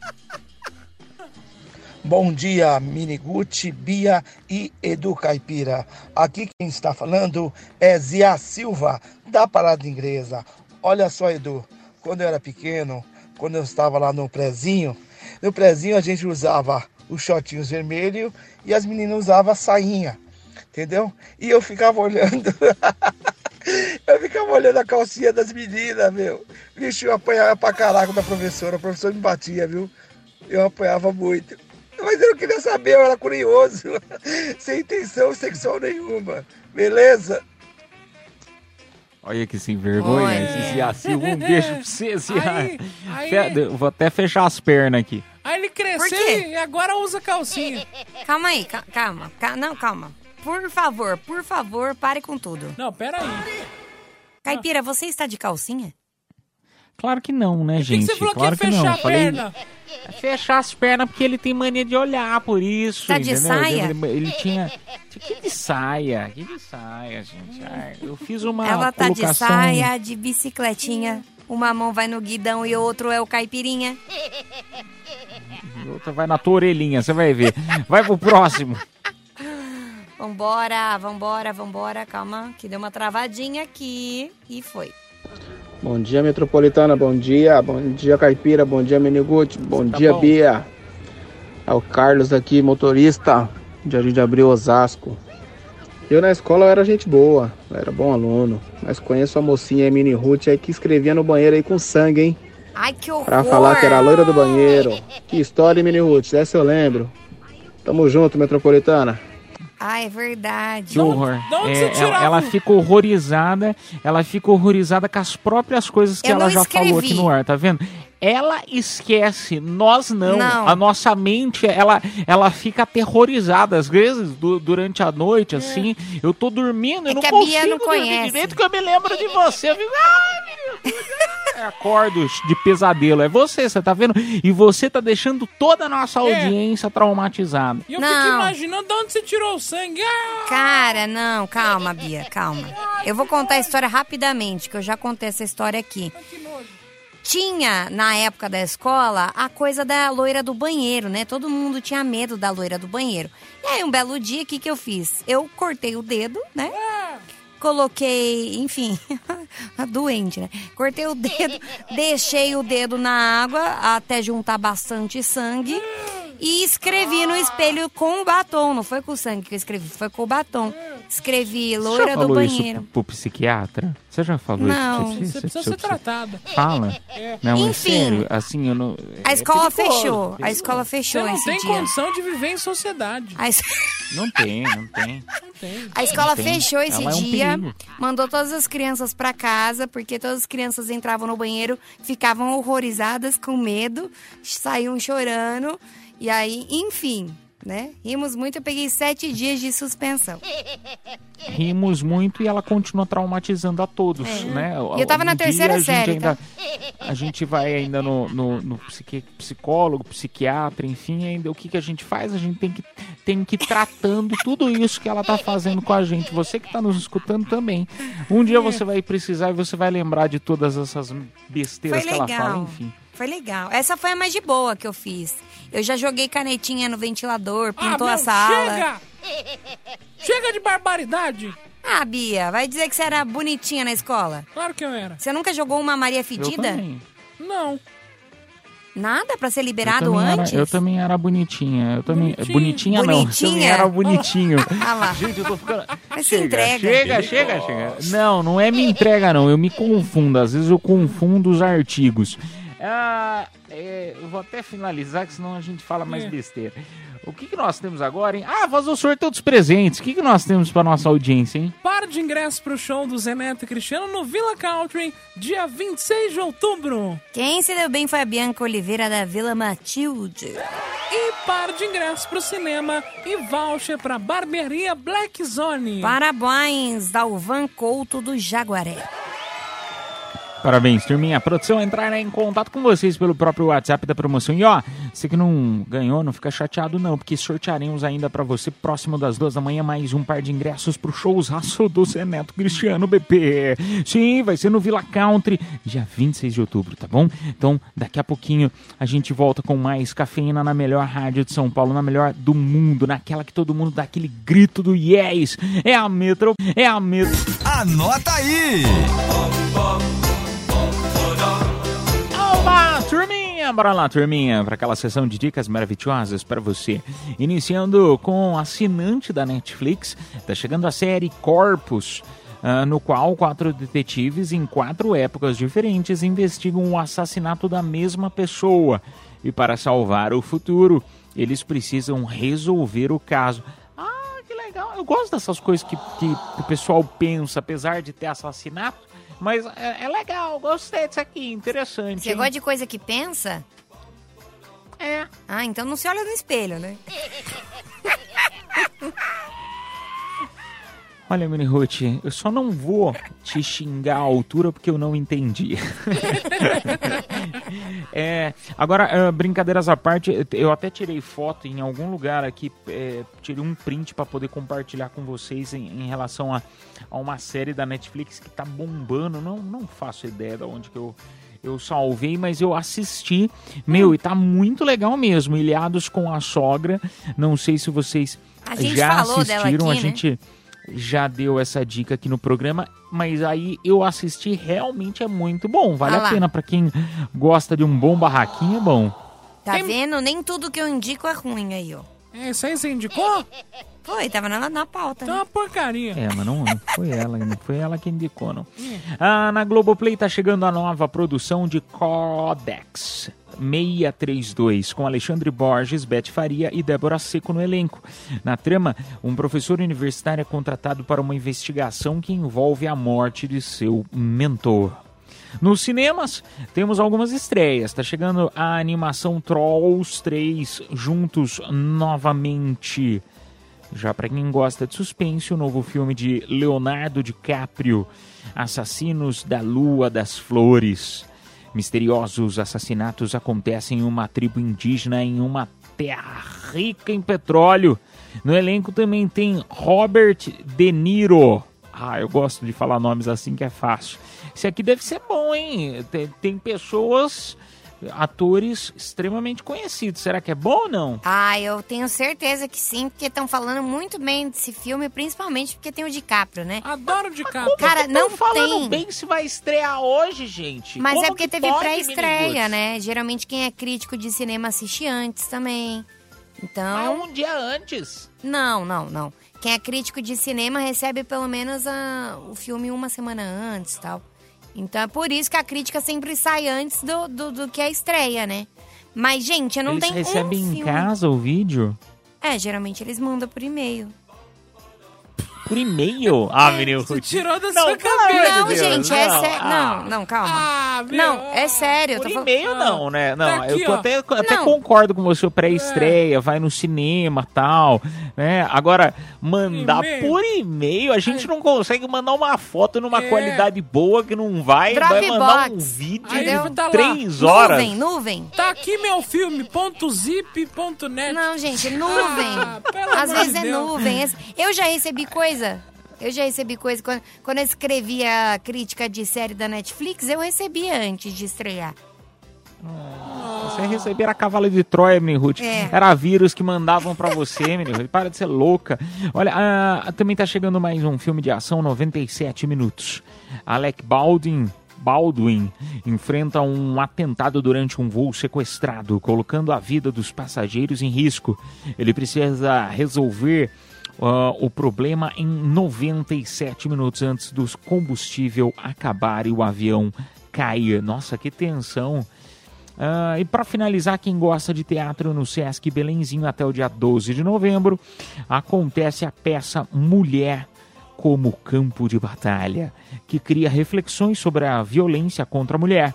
Bom dia, Miniguti, Bia e Edu Caipira. Aqui quem está falando é Zia Silva, da Parada Inglesa. Olha só, Edu, quando eu era pequeno, quando eu estava lá no prezinho, no prezinho a gente usava os shortinhos vermelhos e as meninas usavam a sainha, entendeu? E eu ficava olhando. Eu ficava olhando a calcinha das meninas, meu. Vixe, eu apanhava pra caraca da professora. A professora me batia, viu? Eu apanhava muito. Mas eu não queria saber, eu era curioso. Sem intenção sexual nenhuma. Beleza? Olha que sem vergonha. Olha. Esse Zia Silva, um beijo pra você, Zia. Aí- aí- Fe- eu Vou até fechar as pernas aqui. Aí ele cresceu e agora usa calcinha. Calma aí, ca- calma. ca- Não, calma. Por favor, por favor, pare com tudo. Não, pera aí. Caipira, você está de calcinha? Claro que não, né, Por que que gente? você falou claro que ia não. fechar a Falei, perna? fechar as pernas porque ele tem mania de olhar, por isso. Tá de entendeu? saia? Ele, ele tinha. Que de saia? Que de saia, gente? Ai, eu fiz uma. Ela tá de colocação- saia, de bicicletinha. Uma mão vai no guidão e o outro é o caipirinha. Outra vai na tua orelhinha, você vai ver. Vai pro próximo. Vambora, vambora, vambora. Calma, que deu uma travadinha aqui. E foi. Bom dia, Metropolitana. Bom dia. Bom dia, Caipira. Bom dia, Meniguti. Bom Tá dia, bom. Bia. É o Carlos aqui, motorista de Abril, Osasco. Eu na escola eu era gente boa, eu era bom aluno. Mas conheço a mocinha Mini Ruth aí que escrevia no banheiro aí com sangue, hein? Ai, que horror! Pra falar que era a loira do banheiro. Que história, Mini Ruth? Essa eu lembro. Tamo junto, Metropolitana. Ah, é verdade. Que horror. de onde É, ela, ela fica horrorizada, ela fica horrorizada com as próprias coisas que Eu ela não já falou aqui escrevi. no ar, tá vendo? Ela esquece, nós não. Não. A nossa mente, ela, ela fica aterrorizada. Às vezes, du- durante a noite, assim, eu tô dormindo, eu não É. que a consigo Bia não dormir conhece. direito que eu me lembro de você. Eu fico, ai, meu Deus. Eu acordo de pesadelo. É você, você tá vendo? E você tá deixando toda a nossa É. audiência traumatizada. E eu fico Não. imaginando de onde você tirou o sangue. Ah! Cara, não, calma, Bia, calma. Eu vou contar a história rapidamente, que eu já contei essa história aqui. Tinha, na época da escola, a coisa da loira do banheiro, né? Todo mundo tinha medo da loira do banheiro. E aí, um belo dia, o que, que eu fiz? Eu cortei o dedo, né? Coloquei, enfim, doente, né? Cortei o dedo, deixei o dedo na água até juntar bastante sangue e escrevi no espelho com o batom. Não foi com o sangue que eu escrevi, foi com o batom. Escrevi Você loira já do falou isso banheiro. pro, pro psiquiatra? Você já falou Não. isso? pro Você precisa ser tratada. Fala. É. Não, é Enfim. sério. Assim, eu não... A é escola perigoso, fechou. A escola Você fechou não esse tem dia. condição de viver em sociedade. A, es- Não tem, não tem. Não tem. a escola fechou esse Ela é um dia, perigo. mandou todas as crianças pra casa, porque todas as crianças entravam no banheiro, ficavam horrorizadas, com medo, saíam chorando. E aí, enfim, né? Rimos muito, eu peguei sete dias de suspensão. Rimos muito e ela continua traumatizando a todos, É. né? E eu tava na Um dia terceira a gente série, ainda- tá? A gente vai ainda no, no, no psiqui- psicólogo, psiquiatra, enfim, ainda o que, que a gente faz? A gente tem que, tem que ir tratando tudo isso que ela tá fazendo com a gente. Você que tá nos escutando também. Um dia você vai precisar e você vai lembrar de todas essas besteiras Foi que ela fala, legal. enfim. Foi legal. Essa foi a mais de boa que eu fiz. Eu já joguei canetinha no ventilador, pintou ah, a sala. Chega! Chega de barbaridade! Ah, Bia, vai dizer que você era bonitinha na escola? Claro que eu era. Você nunca jogou uma Maria Eu Fedida? também. Não. Nada pra ser Eu liberado era, antes? eu também era bonitinha. Eu também. Bonitinho. Bonitinha, não. Eu também Bonitinha? era bonitinho. Ah lá. Gente, eu tô ficando. Mas se entrega. Chega, chega, chega. Não, não é me entrega, não. Eu me confundo. Às vezes eu confundo os artigos. Ah, é, eu vou até finalizar, que senão a gente fala mais É. besteira. O que, que nós temos agora, hein? Ah, fazer o sorteio dos presentes. O que, que nós temos pra nossa audiência, hein? Par de ingressos pro show do Zé Neto e Cristiano no Villa Country, dia 26 de outubro. Quem se deu bem foi a Bianca Oliveira da Vila Matilde. E par de ingressos pro cinema e voucher pra barbearia Black Zone. Parabéns, Dalvan Couto do Jaguaré. Parabéns, turminha. A produção entrará em contato com vocês pelo próprio WhatsApp da promoção. E ó, você que não ganhou, não fica chateado não, porque sortearemos ainda pra você próximo das duas da manhã mais um par de ingressos pro showzaço do Zé Neto Cristiano BP. Sim, vai ser no Villa Country, dia 26 de outubro, tá bom? Então, daqui a pouquinho a gente volta com mais cafeína na melhor rádio de São Paulo, na melhor do mundo, naquela que todo mundo dá aquele grito do yes. É a Metro, é a Metro. Anota aí! Olá, turminha! Bora lá, turminha, para aquela sessão de dicas maravilhosas para você. Iniciando com assinante da Netflix, tá chegando a série Corpus. ah, no qual quatro detetives em quatro épocas diferentes investigam o assassinato da mesma pessoa. E para salvar o futuro, eles precisam resolver o caso. Ah, que legal! Eu gosto dessas coisas que, que o pessoal pensa, apesar de ter assassinato. Mas é, é legal, gostei disso aqui, interessante. Você hein? gosta de coisa que pensa? É. Ah, então não se olha no espelho, né? Olha, Mini Ruth, eu só não vou te xingar à altura porque eu não entendi. É, agora, ah, brincadeiras à parte, eu até tirei foto em algum lugar aqui, é, tirei um print para poder compartilhar com vocês em, em relação a, a uma série da Netflix que tá bombando. Não, não faço ideia de onde que eu, eu salvei, mas eu assisti. Meu, e tá muito legal mesmo. Ilhados com a sogra. Não sei se vocês A gente já falou dela assistiram. aqui, a né? gente já deu essa dica aqui no programa, mas aí eu assisti realmente é muito bom. Vale Ah a pena pra quem gosta de um bom barraquinho, é bom. Tá vendo? Nem tudo que eu indico é ruim aí, ó. É, isso aí você indicou? Foi, tava na, na pauta. Tá Né? uma porcaria. É, mas não, não foi ela, não foi ela que indicou, não. Ah, na Globoplay tá chegando a nova produção de Codex 632, com Alexandre Borges, Beth Faria e Débora Seco no elenco. Na trama, um professor universitário é contratado para uma investigação que envolve a morte de seu mentor. Nos cinemas, temos algumas estreias. Está chegando a animação Trolls 3 juntos novamente. Já para quem gosta de suspense, o novo filme de Leonardo DiCaprio, Assassinos da Lua das Flores. Misteriosos assassinatos acontecem em uma tribo indígena em uma terra rica em petróleo. No elenco também tem Robert De Niro. Ah, eu gosto de falar nomes assim que é fácil. Esse aqui deve ser bom, hein? Tem, tem pessoas, atores extremamente conhecidos. Será que é bom ou não? Ah, eu tenho certeza que sim, porque estão falando muito bem desse filme, principalmente porque tem o DiCaprio, né? Adoro o DiCaprio. Cara, não falando tem. bem se vai estrear hoje, gente. Mas Como é porque que teve pré-estreia, né? Geralmente quem é crítico de cinema assiste antes também. Então. Ah, um dia antes. Não, não, não. Quem é crítico de cinema recebe pelo menos a- o filme uma semana antes tal. Então é por isso que a crítica sempre sai antes do, do, do que a estreia, né? Mas, gente, eu não Eles tenho recebem um em filme. casa o vídeo? É, geralmente eles mandam por e-mail. Por e-mail? Ah, menino. Você tirou da Não, sua cabeça. Não, Deus, gente, é não. sério. Ah. Não, não, calma. Ah, meu. não, é sério. Por e-mail não, né? Não, Tá aqui, eu até, até Não. concordo com você, pré-estreia, vai no cinema tal, né? Agora, mandar E-mail. por e-mail, a gente não consegue mandar uma foto numa É. qualidade boa que não vai, vai mandar um Dropbox, vídeo Aí tá lá. três horas. Nuvem, nuvem. Tá aqui meu filme, ponto zip, ponto net. Não, gente, nuvem. Ah, Às vezes é Deus. nuvem. Esse- Eu já recebi coisa. Eu já recebi coisa. Quando, quando eu escrevia crítica de série da Netflix, eu recebia antes de estrear. Você receber a cavalo de Troia, Minhut. É. Era vírus que mandavam pra você, Minhut. Para de ser louca. Olha, ah, também tá chegando mais um filme de ação, 97 minutos. Alec Baldwin. Baldwin enfrenta um atentado durante um voo sequestrado, colocando a vida dos passageiros em risco. Ele precisa resolver ah, o problema em 97 minutos antes do combustível acabar e o avião cair. Nossa, que tensão! Ah, e para finalizar, quem gosta de teatro no Sesc Belenzinho até o dia 12 de novembro, acontece a peça Mulher como Campo de Batalha, que cria reflexões sobre a violência contra a mulher.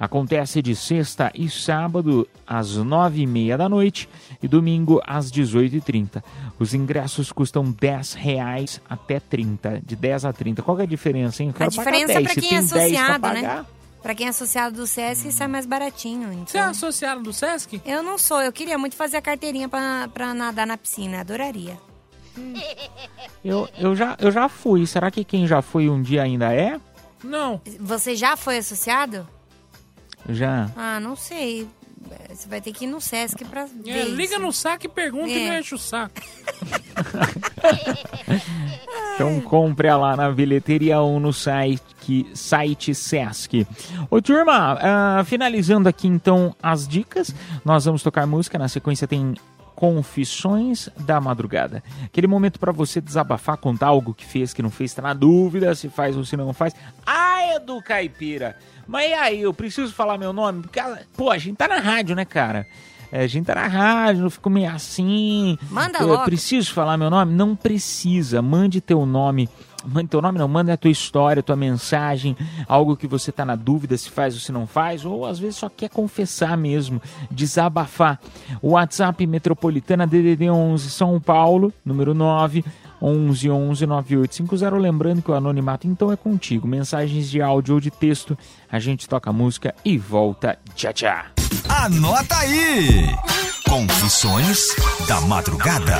Acontece de sexta e sábado às nove e meia da noite e domingo às 18h30. Os ingressos custam 10 reais até 30, de 10 a 30. Qual que é a diferença, hein? Eu A quero diferença 10. pra Se quem é tem 10 pra associado, né? Pra quem é associado do Sesc, sai mais baratinho. Você é Então. associado do Sesc? Eu não sou, eu queria muito fazer a carteirinha pra, pra nadar na piscina, adoraria. Eu, eu, já, eu já fui. Será que quem já foi um dia ainda é? Não. Você já foi associado? Já. Ah, não sei. Você vai ter que ir no Sesc pra ver. É, liga isso. no saco e pergunta e É. não enche o saco. Então compre lá na bilheteria ou no site, que- site Sesc. Ô turma, ah, finalizando aqui então as dicas, nós vamos tocar música. Na sequência tem Confissões da Madrugada. Aquele momento para você desabafar, contar algo que fez, que não fez, tá na dúvida se faz ou se não faz. Ah, Edu Caipira! Mas e aí, eu preciso falar meu nome? Porque, pô, a gente tá na rádio, né, cara? É, a gente tá na rádio, não fico meio assim. Manda Eu logo. Preciso falar meu nome? Não precisa. Mande teu nome. Mande teu nome, não. Mande a tua história, a tua mensagem, algo que você tá na dúvida se faz ou se não faz, ou às vezes só quer confessar mesmo, desabafar. WhatsApp Metropolitana DDD 11 São Paulo, número 9 11 11 9850. Lembrando que o anonimato então é contigo. Mensagens de áudio ou de texto, a gente toca música e volta. Tchau, tchau. Anota aí! Confissões da Madrugada.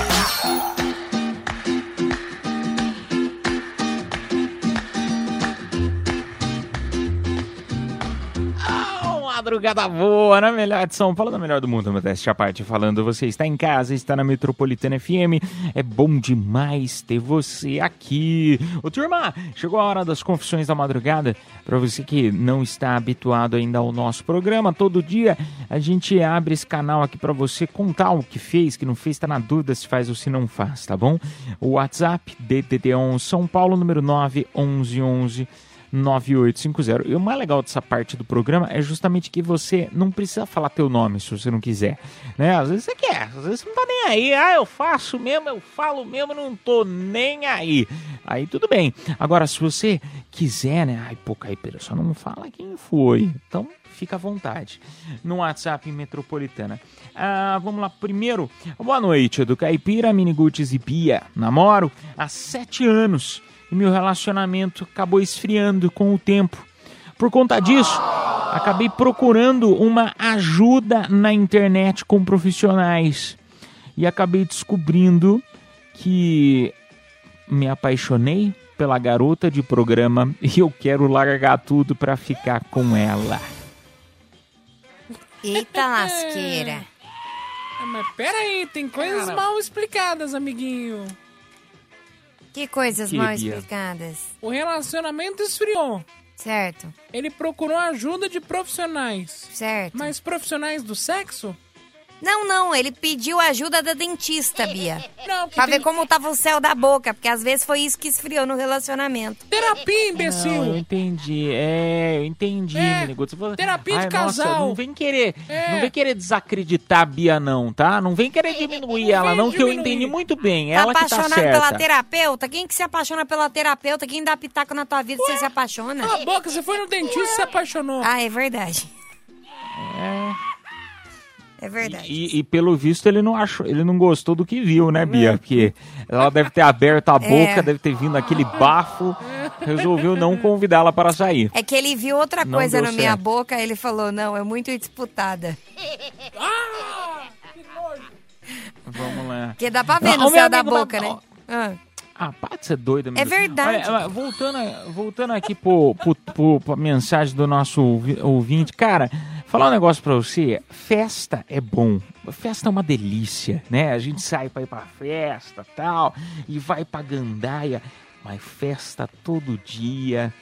Madrugada boa, na melhor de São Paulo, na melhor do mundo, modéstia à parte falando. Você está em casa, está na Metropolitana FM. É bom demais ter você aqui. Ô, turma, chegou a hora das confissões da madrugada. Para você que não está habituado ainda ao nosso programa, todo dia a gente abre esse canal aqui para você contar o que fez, que não fez, está na dúvida se faz ou se não faz, tá bom? O WhatsApp, DDD1 São Paulo, número 91111. 9850. E o mais legal dessa parte do programa é justamente que você não precisa falar teu nome se você não quiser, né? Às vezes você quer, às vezes você não tá nem aí. Ah, eu faço mesmo, eu falo mesmo, não tô nem aí. Aí tudo bem. Agora, se você quiser, né? Ai, pô, Caipira, só não fala quem foi. Então, fica à vontade. No WhatsApp Metropolitana. Ah, vamos lá. Primeiro, boa noite, do Caipira, Miniguts e Bia. Namoro há sete anos e meu relacionamento acabou esfriando com o tempo. Por conta disso, acabei procurando uma ajuda na internet com profissionais e acabei descobrindo que me apaixonei pela garota de programa e eu quero largar tudo pra ficar com ela. Eita lasqueira. Ah, mas pera aí, tem coisas Cara. mal explicadas, amiguinho. Que coisas mal explicadas. O relacionamento esfriou. Certo. Ele procurou ajuda de profissionais. Certo. Mas profissionais do sexo? Não, não, ele pediu ajuda da dentista, Bia. Não, Pra ver tem- como tava o céu da boca, porque às vezes foi isso que esfriou no relacionamento. Terapia, Não, eu entendi. É, eu entendi, É. Você terapia de Ai, nossa, casal. não vem querer, É. não vem querer desacreditar a Bia não, tá? Não vem querer diminuir ela não, que eu entendi muito bem. Tá Ela que tá apaixonado certa. pela terapeuta? Quem que se apaixona pela terapeuta? Quem dá pitaco na tua vida você se apaixona? Cala a boca, você foi no dentista e se apaixonou. Ah, é verdade. É. É verdade. E, e pelo visto ele não achou, ele não gostou do que viu, né, Bia? Porque ela deve ter aberto a boca, É. deve ter vindo aquele bafo, resolveu não convidá-la para sair. É que ele viu outra Não coisa na minha certo. boca, ele falou, não, é muito disputada. Vamos lá. Porque dá pra ver Não, no céu da boca, mas- né? Ah. Ah, para de ser doida, meu É verdade. Olha, voltando, voltando aqui pro, pro, pro, pra mensagem do nosso ouvi- ouvinte, cara, falar um negócio pra você, festa é bom, festa é uma delícia, né? A gente sai pra ir pra festa tal, e vai pra gandaia, mas festa todo dia...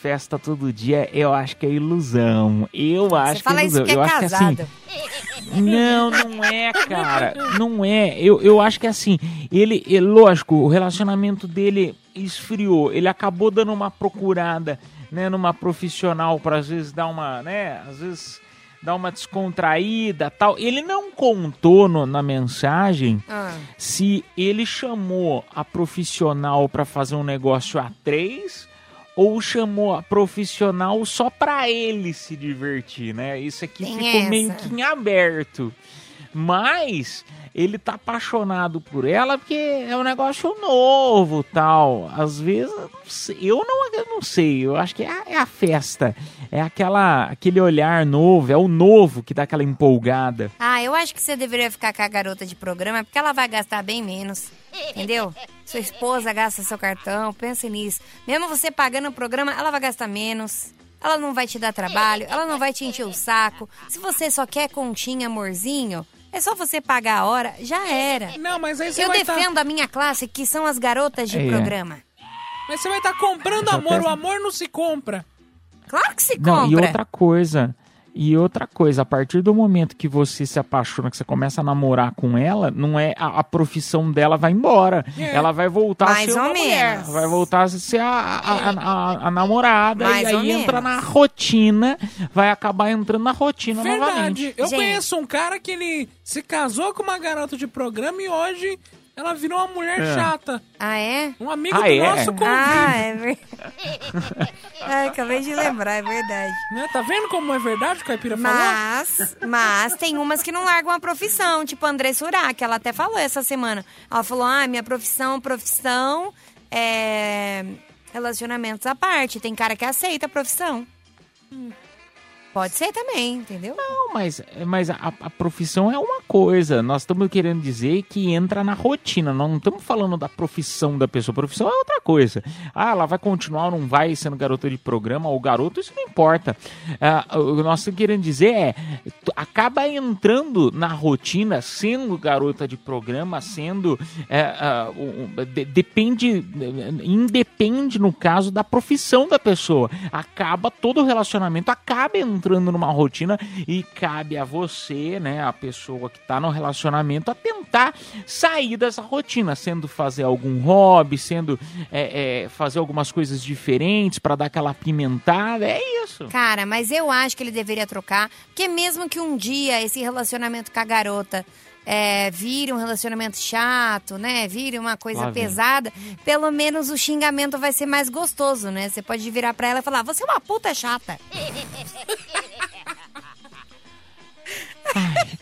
Festa todo dia, eu acho que é ilusão. Eu acho que é ilusão. que é eu acho que casado. assim, não, não é, cara. Não é. Eu, eu acho que assim, ele, é lógico, o relacionamento dele esfriou. Ele acabou dando uma procurada, né, numa profissional para às vezes dar uma, né, às vezes dar uma descontraída, tal. Ele não contou no- na mensagem Ah. se ele chamou a profissional para fazer um negócio a três ou chamou a profissional só para ele se divertir, né? Isso aqui Tem ficou meio essa. que em aberto. Mas ele tá apaixonado por ela porque é um negócio novo, tal. Às vezes, eu não eu não sei. Eu acho que é a, é a festa, é aquela, aquele olhar novo, é o novo que dá aquela empolgada. Ah, eu acho que você deveria ficar com a garota de programa, porque ela vai gastar bem menos. Entendeu? Sua esposa gasta seu cartão, pense nisso. Mesmo você pagando o programa, ela vai gastar menos. Ela não vai te dar trabalho, ela não vai te encher o saco. Se você só quer continha, amorzinho, é só você pagar a hora, já era. Não, mas aí você Eu vai tá- defendo a minha classe, que são as garotas de É. programa. Mas você vai estar comprando Já amor, o amor não se compra. Claro que se Não, e compra. outra coisa, e outra coisa, a partir do momento que você se apaixona, que você começa a namorar com ela, não é a, a profissão dela vai embora. É. Ela vai voltar Mais a ser ou uma mulher, menos. vai voltar a ser a, a, a- a- a namorada Mais e aí entra menos. na rotina, vai acabar entrando na rotina Verdade. novamente. Eu conheço um cara que ele se casou com uma garota de programa e hoje ela virou uma mulher É. chata. Ah, é? Um amigo Ah, do é? nosso convívio. Ah, é verdade. Acabei de lembrar, é verdade. Né? Tá vendo como é verdade o que a Caipira falou? Mas, mas tem umas que não largam a profissão, tipo a André Surak, ela até falou essa semana. Ela falou: ah, minha profissão, profissão é relacionamentos à parte. Tem cara que aceita a profissão. Hum. Pode ser também, entendeu? Não, mas, mas a, a profissão é uma coisa. Nós estamos querendo dizer que entra na rotina. Nós não estamos falando da profissão da pessoa. profissão é outra coisa. Ah, ela vai continuar ou não vai sendo garota de programa ou garoto, isso não importa. Ah, o que nós estamos querendo dizer é, acaba entrando na rotina, sendo garota de programa, sendo. é, ah, de- depende. Independe, no caso, da profissão da pessoa. Acaba todo relacionamento, acaba entrando numa rotina e cabe a você, né, a pessoa que tá no relacionamento, a tentar sair dessa rotina, sendo fazer algum hobby, sendo é, é, fazer algumas coisas diferentes para dar aquela pimentada. É isso. Cara, mas eu acho que ele deveria trocar, porque mesmo que um dia esse relacionamento com a garota é, vire um relacionamento chato, né? Vire uma coisa pesada, pelo menos o xingamento vai ser mais gostoso, né? Você pode virar pra ela e falar, você é uma puta chata.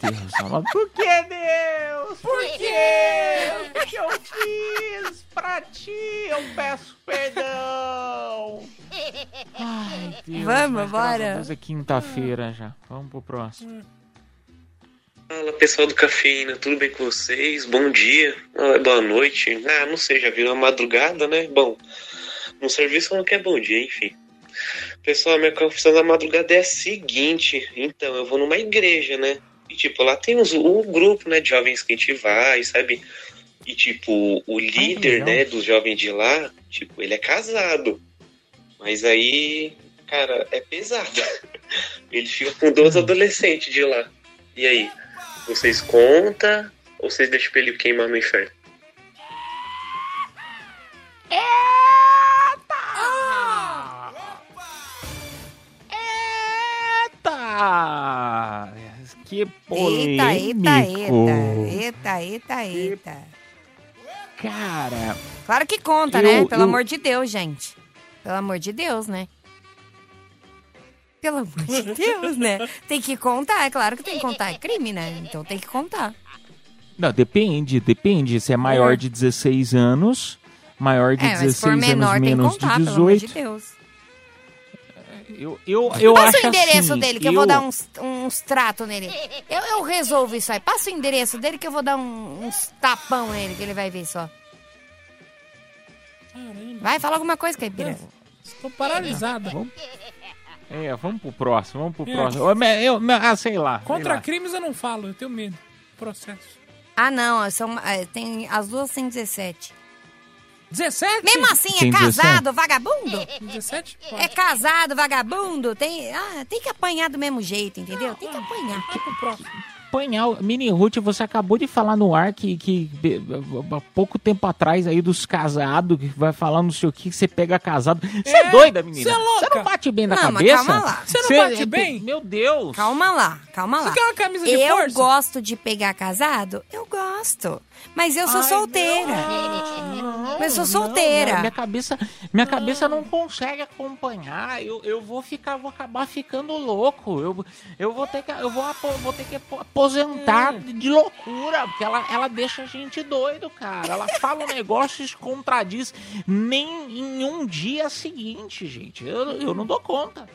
Deus, amado. Por que, Deus? Por quê? O que eu fiz pra ti? Eu peço perdão. Ai, Deus. Vamos, mas bora. Deus é quinta-feira já. Vamos pro próximo. Fala pessoal do Cafeína, tudo bem com vocês? Bom dia, Ah, boa noite. Ah, não sei, já virou a madrugada, né? Bom, no serviço não quer bom dia, enfim. Pessoal, minha confissão da madrugada é a seguinte: então, eu vou numa igreja, né? E tipo, lá tem uns, um grupo, né, de jovens que a gente vai, sabe? E tipo, o líder, legal. né, dos jovens de lá, tipo, ele é casado. Mas aí, cara, é pesado. Ele fica com dois adolescentes de lá. E aí? Vocês contam ou vocês deixam pra ele queimar no inferno? Eita! Que Eita, polêmico. eita, eita, eita, eita, eita. Cara, Claro que conta, Eu- né? Pelo eu- amor de Deus, gente. Pelo amor de Deus, né? Pelo amor de Deus, né? Tem que contar, é claro que tem que contar. É crime, né? Então tem que contar. não, depende, depende. Se é maior É. de 16 anos, maior de é, mas se 16 for menor, anos tem que menos contar, de pelo amor de 18. Deus. Eu, eu, eu Passa acho o endereço assim, dele, que eu, vou dar uns, uns tratos nele. Eu, eu resolvo isso aí. Passa o endereço dele que eu vou dar um- uns tapão nele, que ele vai ver só. Vai, fala alguma coisa, Caipira. Estou paralisada. É, vamos pro próximo, vamos pro É. próximo. Eu, eu- ah, sei lá. sei Contra lá. crimes eu não falo, eu tenho medo. Processo. Ah, não, são, é, tem, as duas têm 17. 17? Mesmo assim, é Tem 17? casado, vagabundo? 17? É casado, vagabundo, tem, ah, tem que apanhar do mesmo jeito, entendeu? Tem que apanhar. Apanhar, Mini Ruth, você acabou de falar no ar que, que há pouco tempo atrás aí dos casados, que vai falar não sei o que, que você pega casado. Você é, doida, menina? cê é louca. Você não bate bem na Não, mas cabeça? calma lá. Você não Cê- bate é, bem? Meu Deus. Calma lá, calma lá. Você quer uma camisa de eu força? gosto de pegar casado? Eu gosto. Mas eu sou Ai, solteira. Mas eu sou solteira. Não, minha cabeça, minha cabeça não consegue acompanhar. Eu, eu vou ficar, vou acabar ficando louco. Eu, eu vou ter que, eu vou, vou ter que apo- aposentar de, de loucura, porque ela, ela deixa a gente doido, cara. Ela fala um negócio e se contradiz nem em um dia seguinte, gente. Eu, eu não dou conta.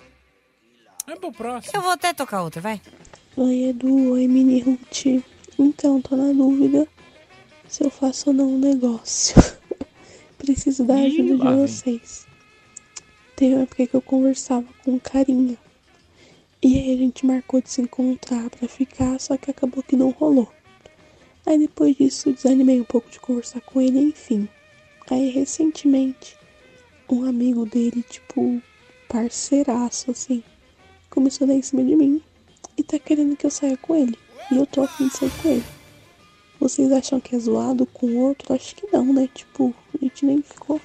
É pro próximo. Eu vou até tocar outra, vai. Oi, Edu. Oi, Mini Ruth. Então, tô na dúvida se eu faço ou não um negócio. Preciso da Ih, ajuda de lá vem. vocês. Teve uma época que eu conversava com um carinha. E aí a gente marcou de se encontrar pra ficar, só que acabou que não rolou. Aí depois disso desanimei um pouco de conversar com ele, enfim. Aí recentemente, um amigo dele, tipo, parceiraço, assim, começou a dar em cima de mim e tá querendo que eu saia com ele. E eu tô afim de sair com ele. Vocês acham que é zoado com o outro? Acho que não, né? Tipo, a gente nem ficou.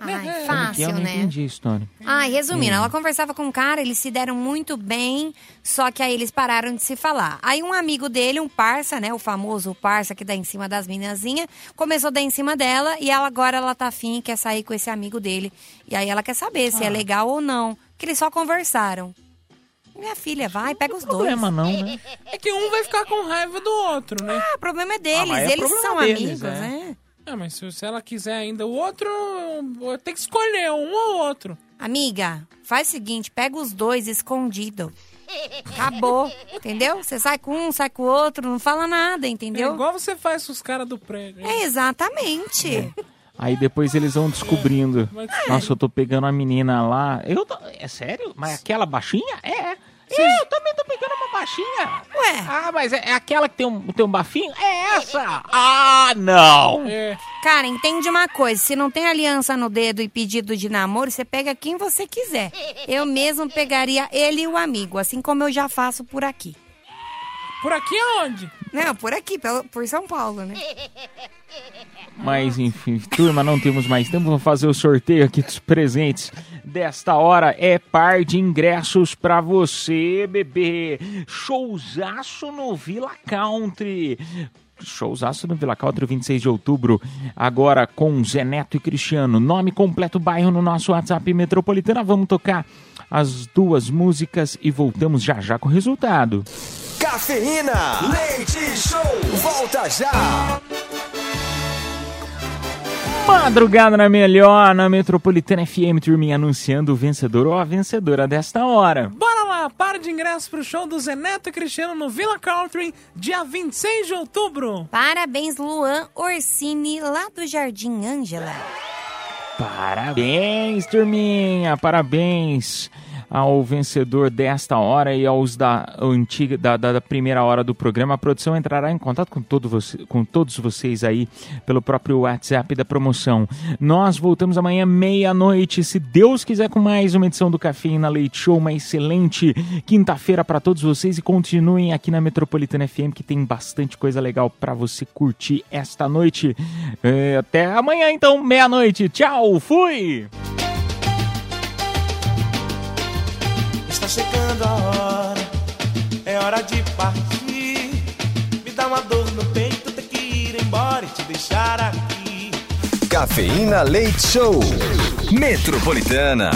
Ai, que é? fácil, eu não né? entendi a história. Ai, resumindo, Hum. ela conversava com um cara, eles se deram muito bem, só que aí eles pararam de se falar. Aí um amigo dele, um parça, né, o famoso parça que dá em cima das minazinhas, começou a dar em cima dela e ela agora ela tá afim e quer sair com esse amigo dele. E aí ela quer saber se é Ah. legal ou não, que eles só conversaram. Minha filha, vai, pega os dois. Problema não, né? É que um vai ficar com raiva do outro, né? Ah, o problema é deles, mas é eles problema são deles, amigos, é. né? Ah, mas se, se ela quiser ainda o outro, tem que escolher um ou outro. Amiga, faz o seguinte, pega os dois escondido. Acabou, entendeu? Você sai com um, sai com o outro, não fala nada, É entendeu? igual você faz com os caras do prédio. É, exatamente. Aí depois eles vão descobrindo. Mas- Nossa, eu tô pegando a menina lá. Eu tô... É sério? Mas aquela baixinha? É. Eu também tô pegando uma baixinha. Ué. Ah, mas é, é aquela que tem um, tem um bafinho? É essa! Ah, não! É. Cara, entende uma coisa, se não tem aliança no dedo e pedido de namoro, você pega quem você quiser. Eu mesmo pegaria ele e o amigo, assim como eu já faço por aqui. Por aqui aonde? Não, por aqui, pelo- por São Paulo, né? Mas enfim, turma, não temos mais tempo. Vamos fazer o sorteio aqui dos presentes desta hora. É par de ingressos pra você, bebê. Showzaço no Villa Country. Showzaço no Villa Country, 26 de outubro. Agora com Zé Neto e Cristiano. Nome completo, bairro no nosso WhatsApp Metropolitana. Vamos tocar as duas músicas e voltamos já já com o resultado. Cafeína, leite show, volta já. Madrugada na melhor, na Metropolitana FM, turminha anunciando o vencedor ou a vencedora desta hora. Bora lá, par de ingressos pro show do Zeneto e Cristiano no Villa Country, dia 26 de outubro. Parabéns, Luan Orsini, lá do Jardim Ângela. Parabéns, turminha, parabéns ao vencedor desta hora e aos da antiga da, da- da primeira hora do programa. A produção entrará em contato com, todo você, com todos vocês aí pelo próprio WhatsApp da promoção. Nós voltamos amanhã meia-noite, se Deus quiser, com mais uma edição do Cafeína Leite Show. Uma excelente quinta-feira para todos vocês e continuem aqui na Metropolitana FM que tem bastante coisa legal para você curtir esta noite. É, até amanhã então, meia-noite. Tchau, fui! Está chegando a hora, é hora de partir. Me dá uma dor no peito, ter que ir embora e te deixar aqui. Cafeína Leite Show. Metropolitana.